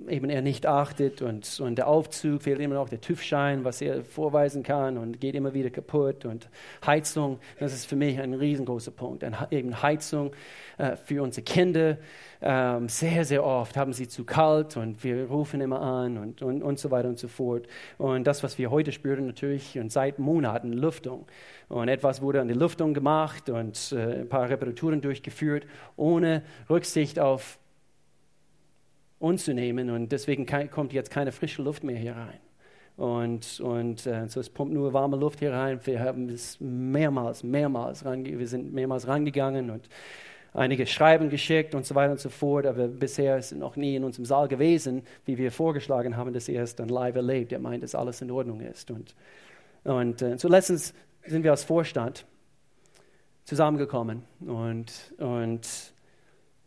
eben er nicht achtet und, und der Aufzug fehlt immer noch der TÜV-Schein, was er vorweisen kann und geht immer wieder kaputt und Heizung, das ist für mich ein riesengroßer Punkt. Und eben Heizung äh, für unsere Kinder, ähm, sehr, sehr oft haben sie zu kalt und wir rufen immer an und, und, und so weiter und so fort. Und das, was wir heute spüren, natürlich und seit Monaten Lüftung. Und etwas wurde an der Lüftung gemacht und äh, ein paar Reparaturen durchgeführt, ohne Rücksicht auf uns zu nehmen und deswegen kommt jetzt keine frische Luft mehr hier rein. Und, und äh, so es pumpt nur warme Luft hier rein. Wir haben es mehrmals, mehrmals range wir sind mehrmals rangegangen und einige Schreiben geschickt und so weiter und so fort, aber bisher ist noch nie in unserem Saal gewesen, wie wir vorgeschlagen haben, dass er es dann live erlebt. Er meint, dass alles in Ordnung ist. Und, und äh, so letztens sind wir als Vorstand zusammengekommen und, und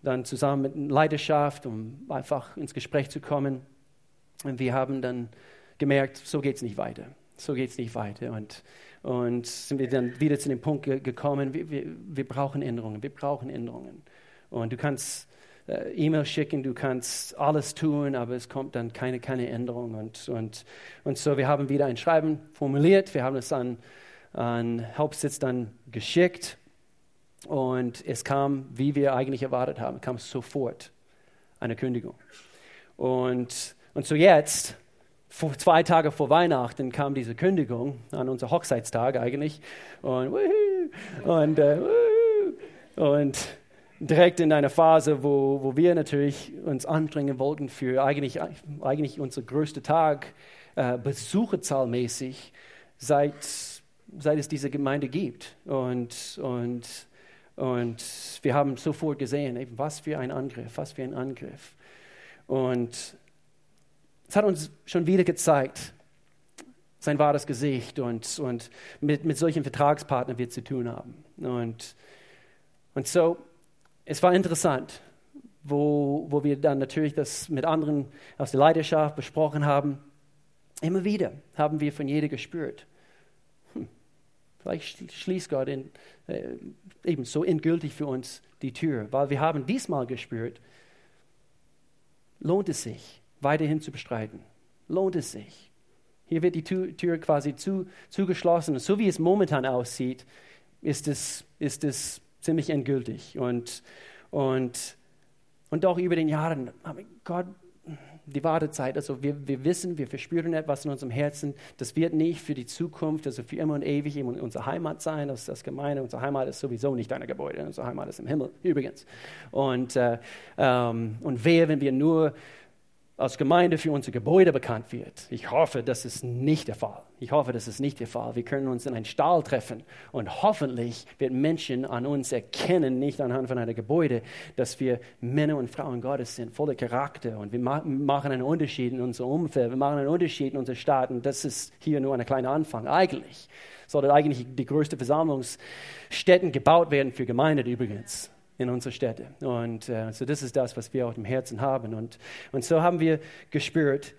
dann zusammen mit Leidenschaft, um einfach ins Gespräch zu kommen. Und wir haben dann gemerkt, so geht es nicht weiter. So geht es nicht weiter. Und, und sind wir dann wieder zu dem Punkt ge gekommen, wir, wir, wir, brauchen Änderungen, wir brauchen Änderungen. Und du kannst äh, E-Mail schicken, du kannst alles tun, aber es kommt dann keine, keine Änderung. Und, und, und so, wir haben wieder ein Schreiben formuliert, wir haben es an, an Hauptsitz dann geschickt und es kam, wie wir eigentlich erwartet haben, kam sofort eine Kündigung. Und, und so jetzt, zwei Tage vor Weihnachten, kam diese Kündigung, an unser Hochzeitstag eigentlich. Und, und, äh, und direkt in einer Phase, wo, wo wir natürlich uns anstrengen wollten für eigentlich, eigentlich unser größter Tag, äh, besucherzahlmäßig, seit, seit es diese Gemeinde gibt. Und, und und wir haben sofort gesehen, eben, was für ein Angriff, was für ein Angriff. Und es hat uns schon wieder gezeigt, sein wahres Gesicht und, und mit, mit solchen Vertragspartnern wir zu tun haben. Und, und so, es war interessant, wo, wo wir dann natürlich das mit anderen aus der Leidenschaft besprochen haben. Immer wieder haben wir von jeder gespürt. Vielleicht schließt Gott in, äh, eben so endgültig für uns die Tür, weil wir haben diesmal gespürt, lohnt es sich, weiterhin zu bestreiten. Lohnt es sich. Hier wird die Tür quasi zu, zugeschlossen. Und so wie es momentan aussieht, ist es, ist es ziemlich endgültig. Und, und, und auch über den Jahren, Gott die Wartezeit. Also wir, wir wissen, wir verspüren etwas in unserem Herzen. Das wird nicht für die Zukunft, also für immer und ewig in unserer Heimat sein. Das ist das Gemeine. Unsere Heimat ist sowieso nicht deine Gebäude. Unsere Heimat ist im Himmel, übrigens. Und, äh, ähm, und wer, wenn wir nur als Gemeinde für unsere Gebäude bekannt wird. Ich hoffe, das ist nicht der Fall. Ich hoffe, das ist nicht der Fall. Wir können uns in einen Stall treffen und hoffentlich wird Menschen an uns erkennen, nicht anhand von einem Gebäude, dass wir Männer und Frauen Gottes sind, voller Charakter und wir machen einen Unterschied in unserem Umfeld, wir machen einen Unterschied in unserer Stadt und das ist hier nur ein kleiner Anfang. Eigentlich sollte eigentlich die größte Versammlungsstätten gebaut werden für Gemeinden übrigens in unsere Städte. Und äh, so das ist das, was wir auch im Herzen haben. Und, und so haben wir gespürt,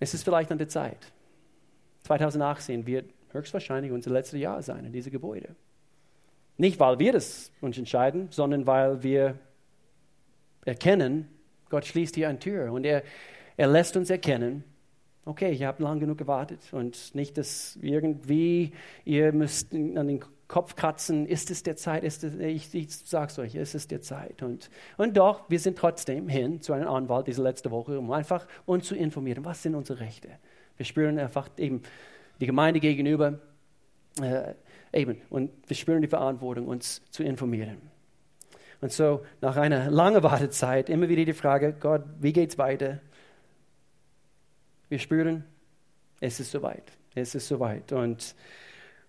es ist vielleicht an der Zeit. 2018 wird höchstwahrscheinlich unser letztes Jahr sein in diesem Gebäude. Nicht, weil wir das uns entscheiden, sondern weil wir erkennen, Gott schließt hier eine Tür und er, er lässt uns erkennen, okay, ich habe lang genug gewartet und nicht, dass irgendwie ihr müsst an den Kopf kratzen, ist es der Zeit? Ist es, ich ich sage es euch, ist es der Zeit? Und, und doch, wir sind trotzdem hin zu einem Anwalt diese letzte Woche, um einfach uns zu informieren, was sind unsere Rechte. Wir spüren einfach eben die Gemeinde gegenüber äh, eben und wir spüren die Verantwortung, uns zu informieren. Und so nach einer langen Wartezeit immer wieder die Frage, Gott, wie geht es weiter? Wir spüren, es ist soweit. Es ist soweit. Und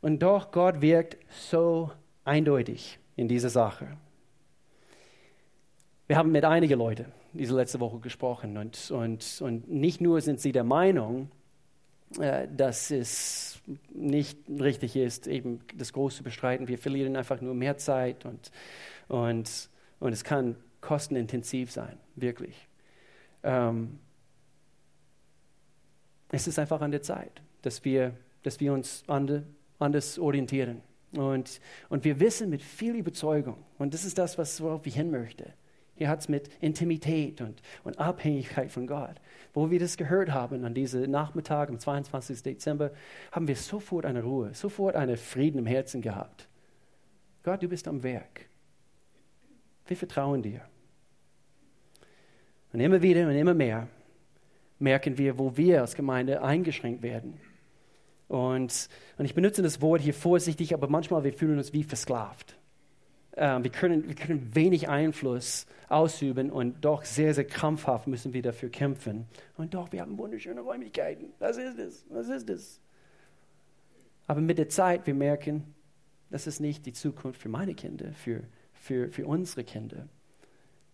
und doch, Gott wirkt so eindeutig in dieser Sache. Wir haben mit einigen Leuten diese letzte Woche gesprochen und, und, und nicht nur sind sie der Meinung, äh, dass es nicht richtig ist, eben das Große zu bestreiten. Wir verlieren einfach nur mehr Zeit und, und, und es kann kostenintensiv sein, wirklich. Ähm, es ist einfach an der Zeit, dass wir, dass wir uns an anders orientieren. Und, und wir wissen mit viel Überzeugung, und das ist das, was, worauf ich hin möchte. Hier hat es mit Intimität und, und Abhängigkeit von Gott. Wo wir das gehört haben an diesem Nachmittag am 22. Dezember, haben wir sofort eine Ruhe, sofort einen Frieden im Herzen gehabt. Gott, du bist am Werk. Wir vertrauen dir. Und immer wieder und immer mehr merken wir, wo wir als Gemeinde eingeschränkt werden. Und, und ich benutze das Wort hier vorsichtig, aber manchmal wir fühlen uns wie versklavt. Ähm, wir, können, wir können wenig Einfluss ausüben und doch sehr, sehr krampfhaft müssen wir dafür kämpfen. Und doch, wir haben wunderschöne Räumlichkeiten. Das ist es. Das ist es. Aber mit der Zeit, wir merken, das ist nicht die Zukunft für meine Kinder, für, für, für unsere Kinder.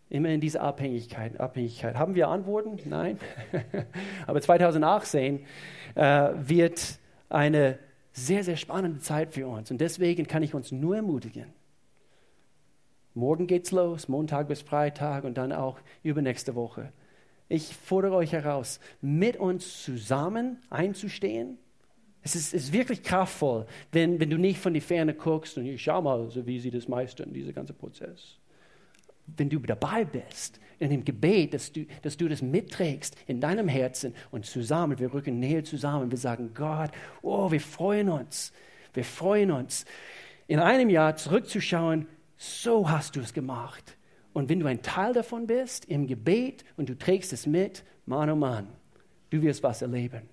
Immer in dieser Abhängigkeit, Abhängigkeit. Haben wir Antworten? Nein. Aber 2018 äh, wird eine sehr, sehr spannende Zeit für uns. Und deswegen kann ich uns nur ermutigen. Morgen geht's los, Montag bis Freitag und dann auch übernächste Woche. Ich fordere euch heraus, mit uns zusammen einzustehen. Es ist, ist wirklich kraftvoll, wenn, wenn du nicht von der Ferne guckst und ich schau mal, so wie sie das meistern, dieser ganze Prozess. Wenn du dabei bist, in dem Gebet, dass du, dass du das mitträgst in deinem Herzen und zusammen, wir rücken näher zusammen, wir sagen, Gott, oh, wir freuen uns, wir freuen uns, in einem Jahr zurückzuschauen, so hast du es gemacht. Und wenn du ein Teil davon bist, im Gebet, und du trägst es mit, Mann oh Mann, du wirst was erleben.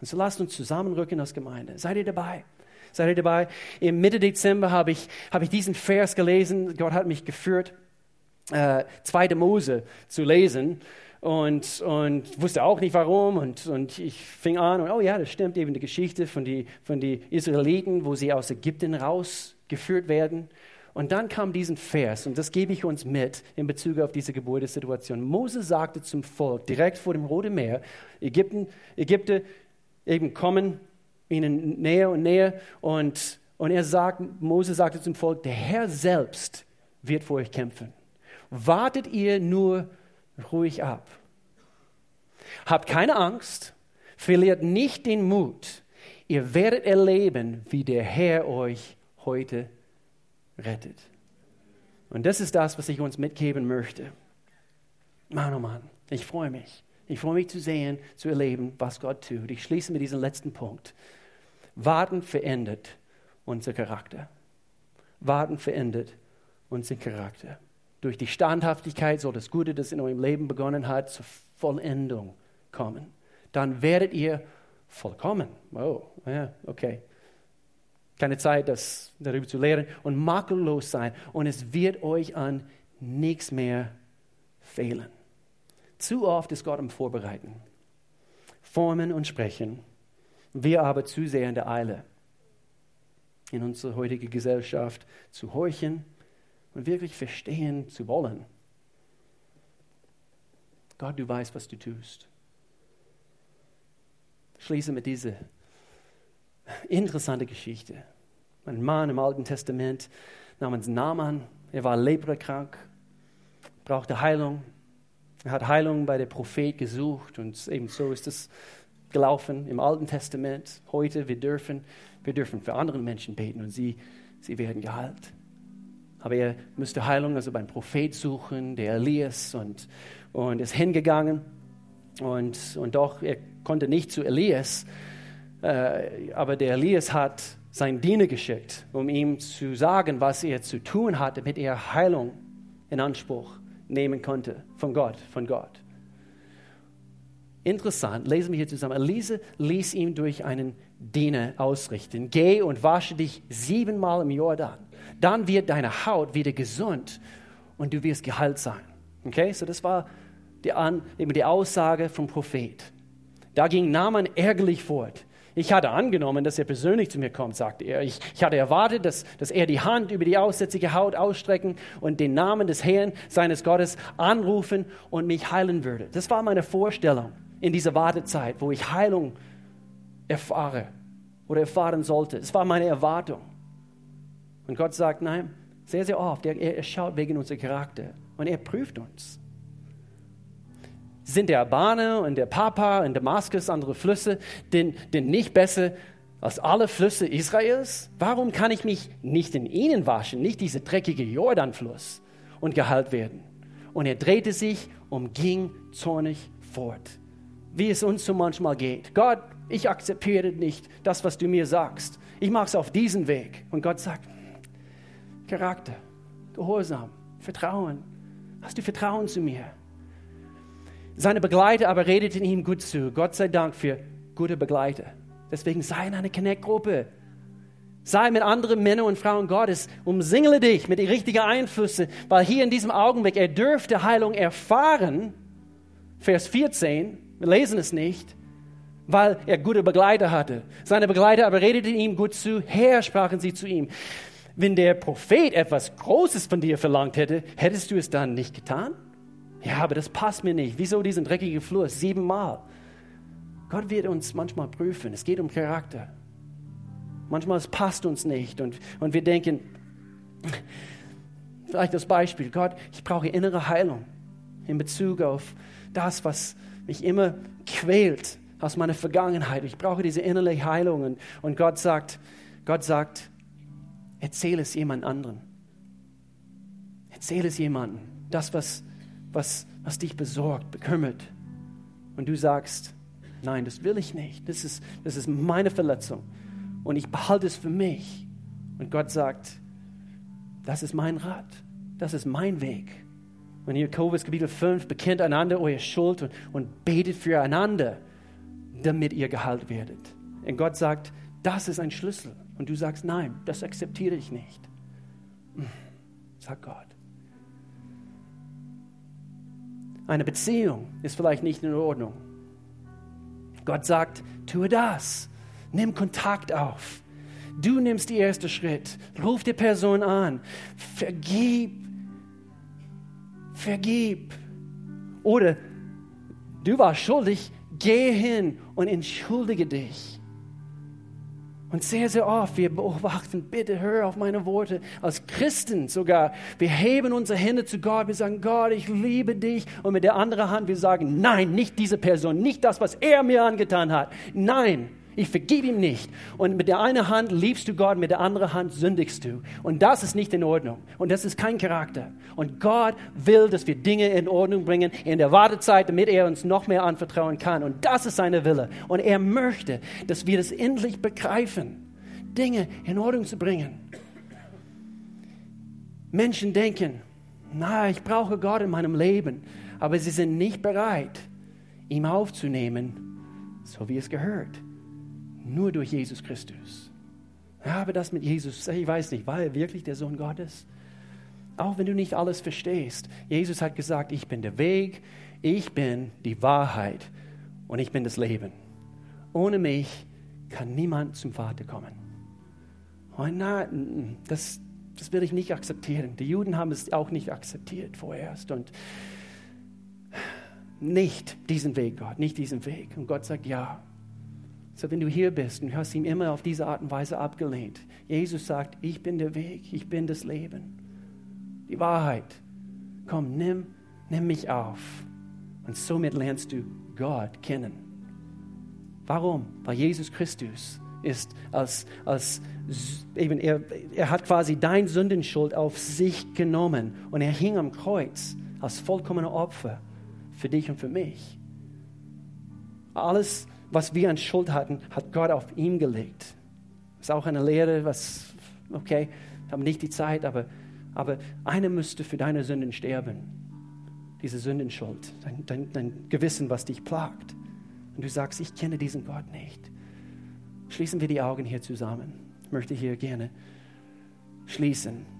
Und so lasst uns zusammenrücken als Gemeinde. Seid ihr dabei? Seid ihr dabei? Im Mitte Dezember habe ich, habe ich diesen Vers gelesen. Gott hat mich geführt äh, zweite Mose zu lesen und, und wusste auch nicht warum. Und, und ich fing an und oh ja, das stimmt eben die Geschichte von den von die Israeliten, wo sie aus Ägypten rausgeführt werden. Und dann kam diesen Vers, und das gebe ich uns mit in Bezug auf diese Gebäudesituation. Mose sagte zum Volk, direkt vor dem Roten Meer, Ägypten, Ägypter eben kommen ihnen näher und näher. Und, und er sagt, Mose sagte zum Volk, der Herr selbst wird für euch kämpfen wartet ihr nur ruhig ab. Habt keine Angst, verliert nicht den Mut. Ihr werdet erleben, wie der Herr euch heute rettet. Und das ist das, was ich uns mitgeben möchte. Mann, oh Mann, ich freue mich. Ich freue mich zu sehen, zu erleben, was Gott tut. Ich schließe mit diesem letzten Punkt. Warten verändert unser Charakter. Warten verändert unser Charakter durch die Standhaftigkeit soll das Gute, das in eurem Leben begonnen hat, zur Vollendung kommen. Dann werdet ihr vollkommen. Oh, ja, okay. Keine Zeit, das darüber zu lehren und makellos sein. Und es wird euch an nichts mehr fehlen. Zu oft ist Gott am Vorbereiten, formen und sprechen. Wir aber zu sehr in der Eile, in unserer heutigen Gesellschaft zu horchen und wirklich verstehen zu wollen. Gott, du weißt, was du tust. Schließe mit dieser interessanten Geschichte. Ein Mann im Alten Testament namens Naaman, er war leprakrank, brauchte Heilung. Er hat Heilung bei der Prophet gesucht und eben so ist es gelaufen im Alten Testament. Heute, wir dürfen, wir dürfen für andere Menschen beten und sie, sie werden geheilt. Aber er müsste Heilung also beim Prophet suchen, der Elias, und, und ist hingegangen. Und, und doch, er konnte nicht zu Elias, äh, aber der Elias hat seinen Diener geschickt, um ihm zu sagen, was er zu tun hat, damit er Heilung in Anspruch nehmen konnte von Gott, von Gott. Interessant, lesen wir hier zusammen. Elise ließ ihm durch einen Diener ausrichten. Geh und wasche dich siebenmal im Jordan dann wird deine Haut wieder gesund und du wirst geheilt sein. Okay, so das war die, An die Aussage vom Prophet. Da ging Naaman ärgerlich fort. Ich hatte angenommen, dass er persönlich zu mir kommt, sagte er. Ich, ich hatte erwartet, dass, dass er die Hand über die aussätzige Haut ausstrecken und den Namen des Herrn, seines Gottes, anrufen und mich heilen würde. Das war meine Vorstellung in dieser Wartezeit, wo ich Heilung erfahre oder erfahren sollte. Das war meine Erwartung. Und Gott sagt, nein, sehr, sehr oft, er, er schaut wegen unserem Charakter und er prüft uns. Sind der Abane und der Papa und Damaskus, andere Flüsse, denn, denn nicht besser als alle Flüsse Israels? Warum kann ich mich nicht in ihnen waschen, nicht dieser dreckige Jordanfluss und geheilt werden? Und er drehte sich und ging zornig fort. Wie es uns so manchmal geht. Gott, ich akzeptiere nicht das, was du mir sagst. Ich mache es auf diesen Weg. Und Gott sagt, Charakter, Gehorsam, Vertrauen. Hast du Vertrauen zu mir? Seine Begleiter aber redeten ihm gut zu. Gott sei Dank für gute Begleiter. Deswegen sei in einer Connect-Gruppe. Sei mit anderen Männern und Frauen Gottes. Umsingle dich mit den richtigen Einflüssen, weil hier in diesem Augenblick, er dürfte Heilung erfahren. Vers 14, wir lesen es nicht, weil er gute Begleiter hatte. Seine Begleiter aber redeten ihm gut zu. Herr, sprachen sie zu ihm. Wenn der Prophet etwas Großes von dir verlangt hätte, hättest du es dann nicht getan? Ja, aber das passt mir nicht. Wieso diesen dreckigen Fluss siebenmal? Gott wird uns manchmal prüfen. Es geht um Charakter. Manchmal es passt uns nicht und, und wir denken, vielleicht das Beispiel, Gott, ich brauche innere Heilung in Bezug auf das, was mich immer quält aus meiner Vergangenheit. Ich brauche diese innerliche Heilung und, und Gott sagt, Gott sagt, erzähle es jemand anderen. Erzähle es jemandem. Das, was, was, was dich besorgt, bekümmert. Und du sagst, Nein, das will ich nicht. Das ist, das ist meine Verletzung. Und ich behalte es für mich. Und Gott sagt, das ist mein Rat. Das ist mein Weg. Und Jakobus Kapitel 5 bekennt einander eure Schuld und, und betet füreinander, damit ihr geheilt werdet. Und Gott sagt, das ist ein Schlüssel. Und du sagst, nein, das akzeptiere ich nicht. Hm, Sag Gott. Eine Beziehung ist vielleicht nicht in Ordnung. Gott sagt, tue das. Nimm Kontakt auf. Du nimmst den ersten Schritt. Ruf die Person an. Vergib. Vergib. Oder du warst schuldig. Geh hin und entschuldige dich. Und sehr, sehr oft, wir beobachten, bitte hör auf meine Worte, als Christen sogar, wir heben unsere Hände zu Gott, wir sagen, Gott, ich liebe dich. Und mit der anderen Hand, wir sagen, nein, nicht diese Person, nicht das, was er mir angetan hat. Nein, ich vergib ihm nicht. Und mit der einen Hand liebst du Gott, mit der anderen Hand sündigst du. Und das ist nicht in Ordnung. Und das ist kein Charakter. Und Gott will, dass wir Dinge in Ordnung bringen in der Wartezeit, damit er uns noch mehr anvertrauen kann. Und das ist seine Wille. Und er möchte, dass wir das endlich begreifen, Dinge in Ordnung zu bringen. Menschen denken, na, ich brauche Gott in meinem Leben, aber sie sind nicht bereit, ihn aufzunehmen, so wie es gehört. Nur durch Jesus Christus. Ja, aber das mit Jesus, ich weiß nicht, war er wirklich der Sohn Gottes? Auch wenn du nicht alles verstehst. Jesus hat gesagt, ich bin der Weg, ich bin die Wahrheit und ich bin das Leben. Ohne mich kann niemand zum Vater kommen. Und na, das, das will ich nicht akzeptieren. Die Juden haben es auch nicht akzeptiert vorerst. Und nicht diesen Weg, Gott, nicht diesen Weg. Und Gott sagt, ja, so, wenn du hier bist und hast ihn immer auf diese Art und Weise abgelehnt, Jesus sagt, ich bin der Weg, ich bin das Leben, die Wahrheit. Komm, nimm, nimm mich auf. Und somit lernst du Gott kennen. Warum? Weil Jesus Christus ist als, als eben, er, er hat quasi dein Sündenschuld auf sich genommen und er hing am Kreuz als vollkommener Opfer für dich und für mich. Alles, was wir an Schuld hatten, hat Gott auf ihm gelegt. Das ist auch eine Lehre, was, okay, haben nicht die Zeit, aber, aber einer müsste für deine Sünden sterben. Diese Sündenschuld, dein, dein, dein Gewissen, was dich plagt. Und du sagst, ich kenne diesen Gott nicht. Schließen wir die Augen hier zusammen. Ich möchte hier gerne schließen.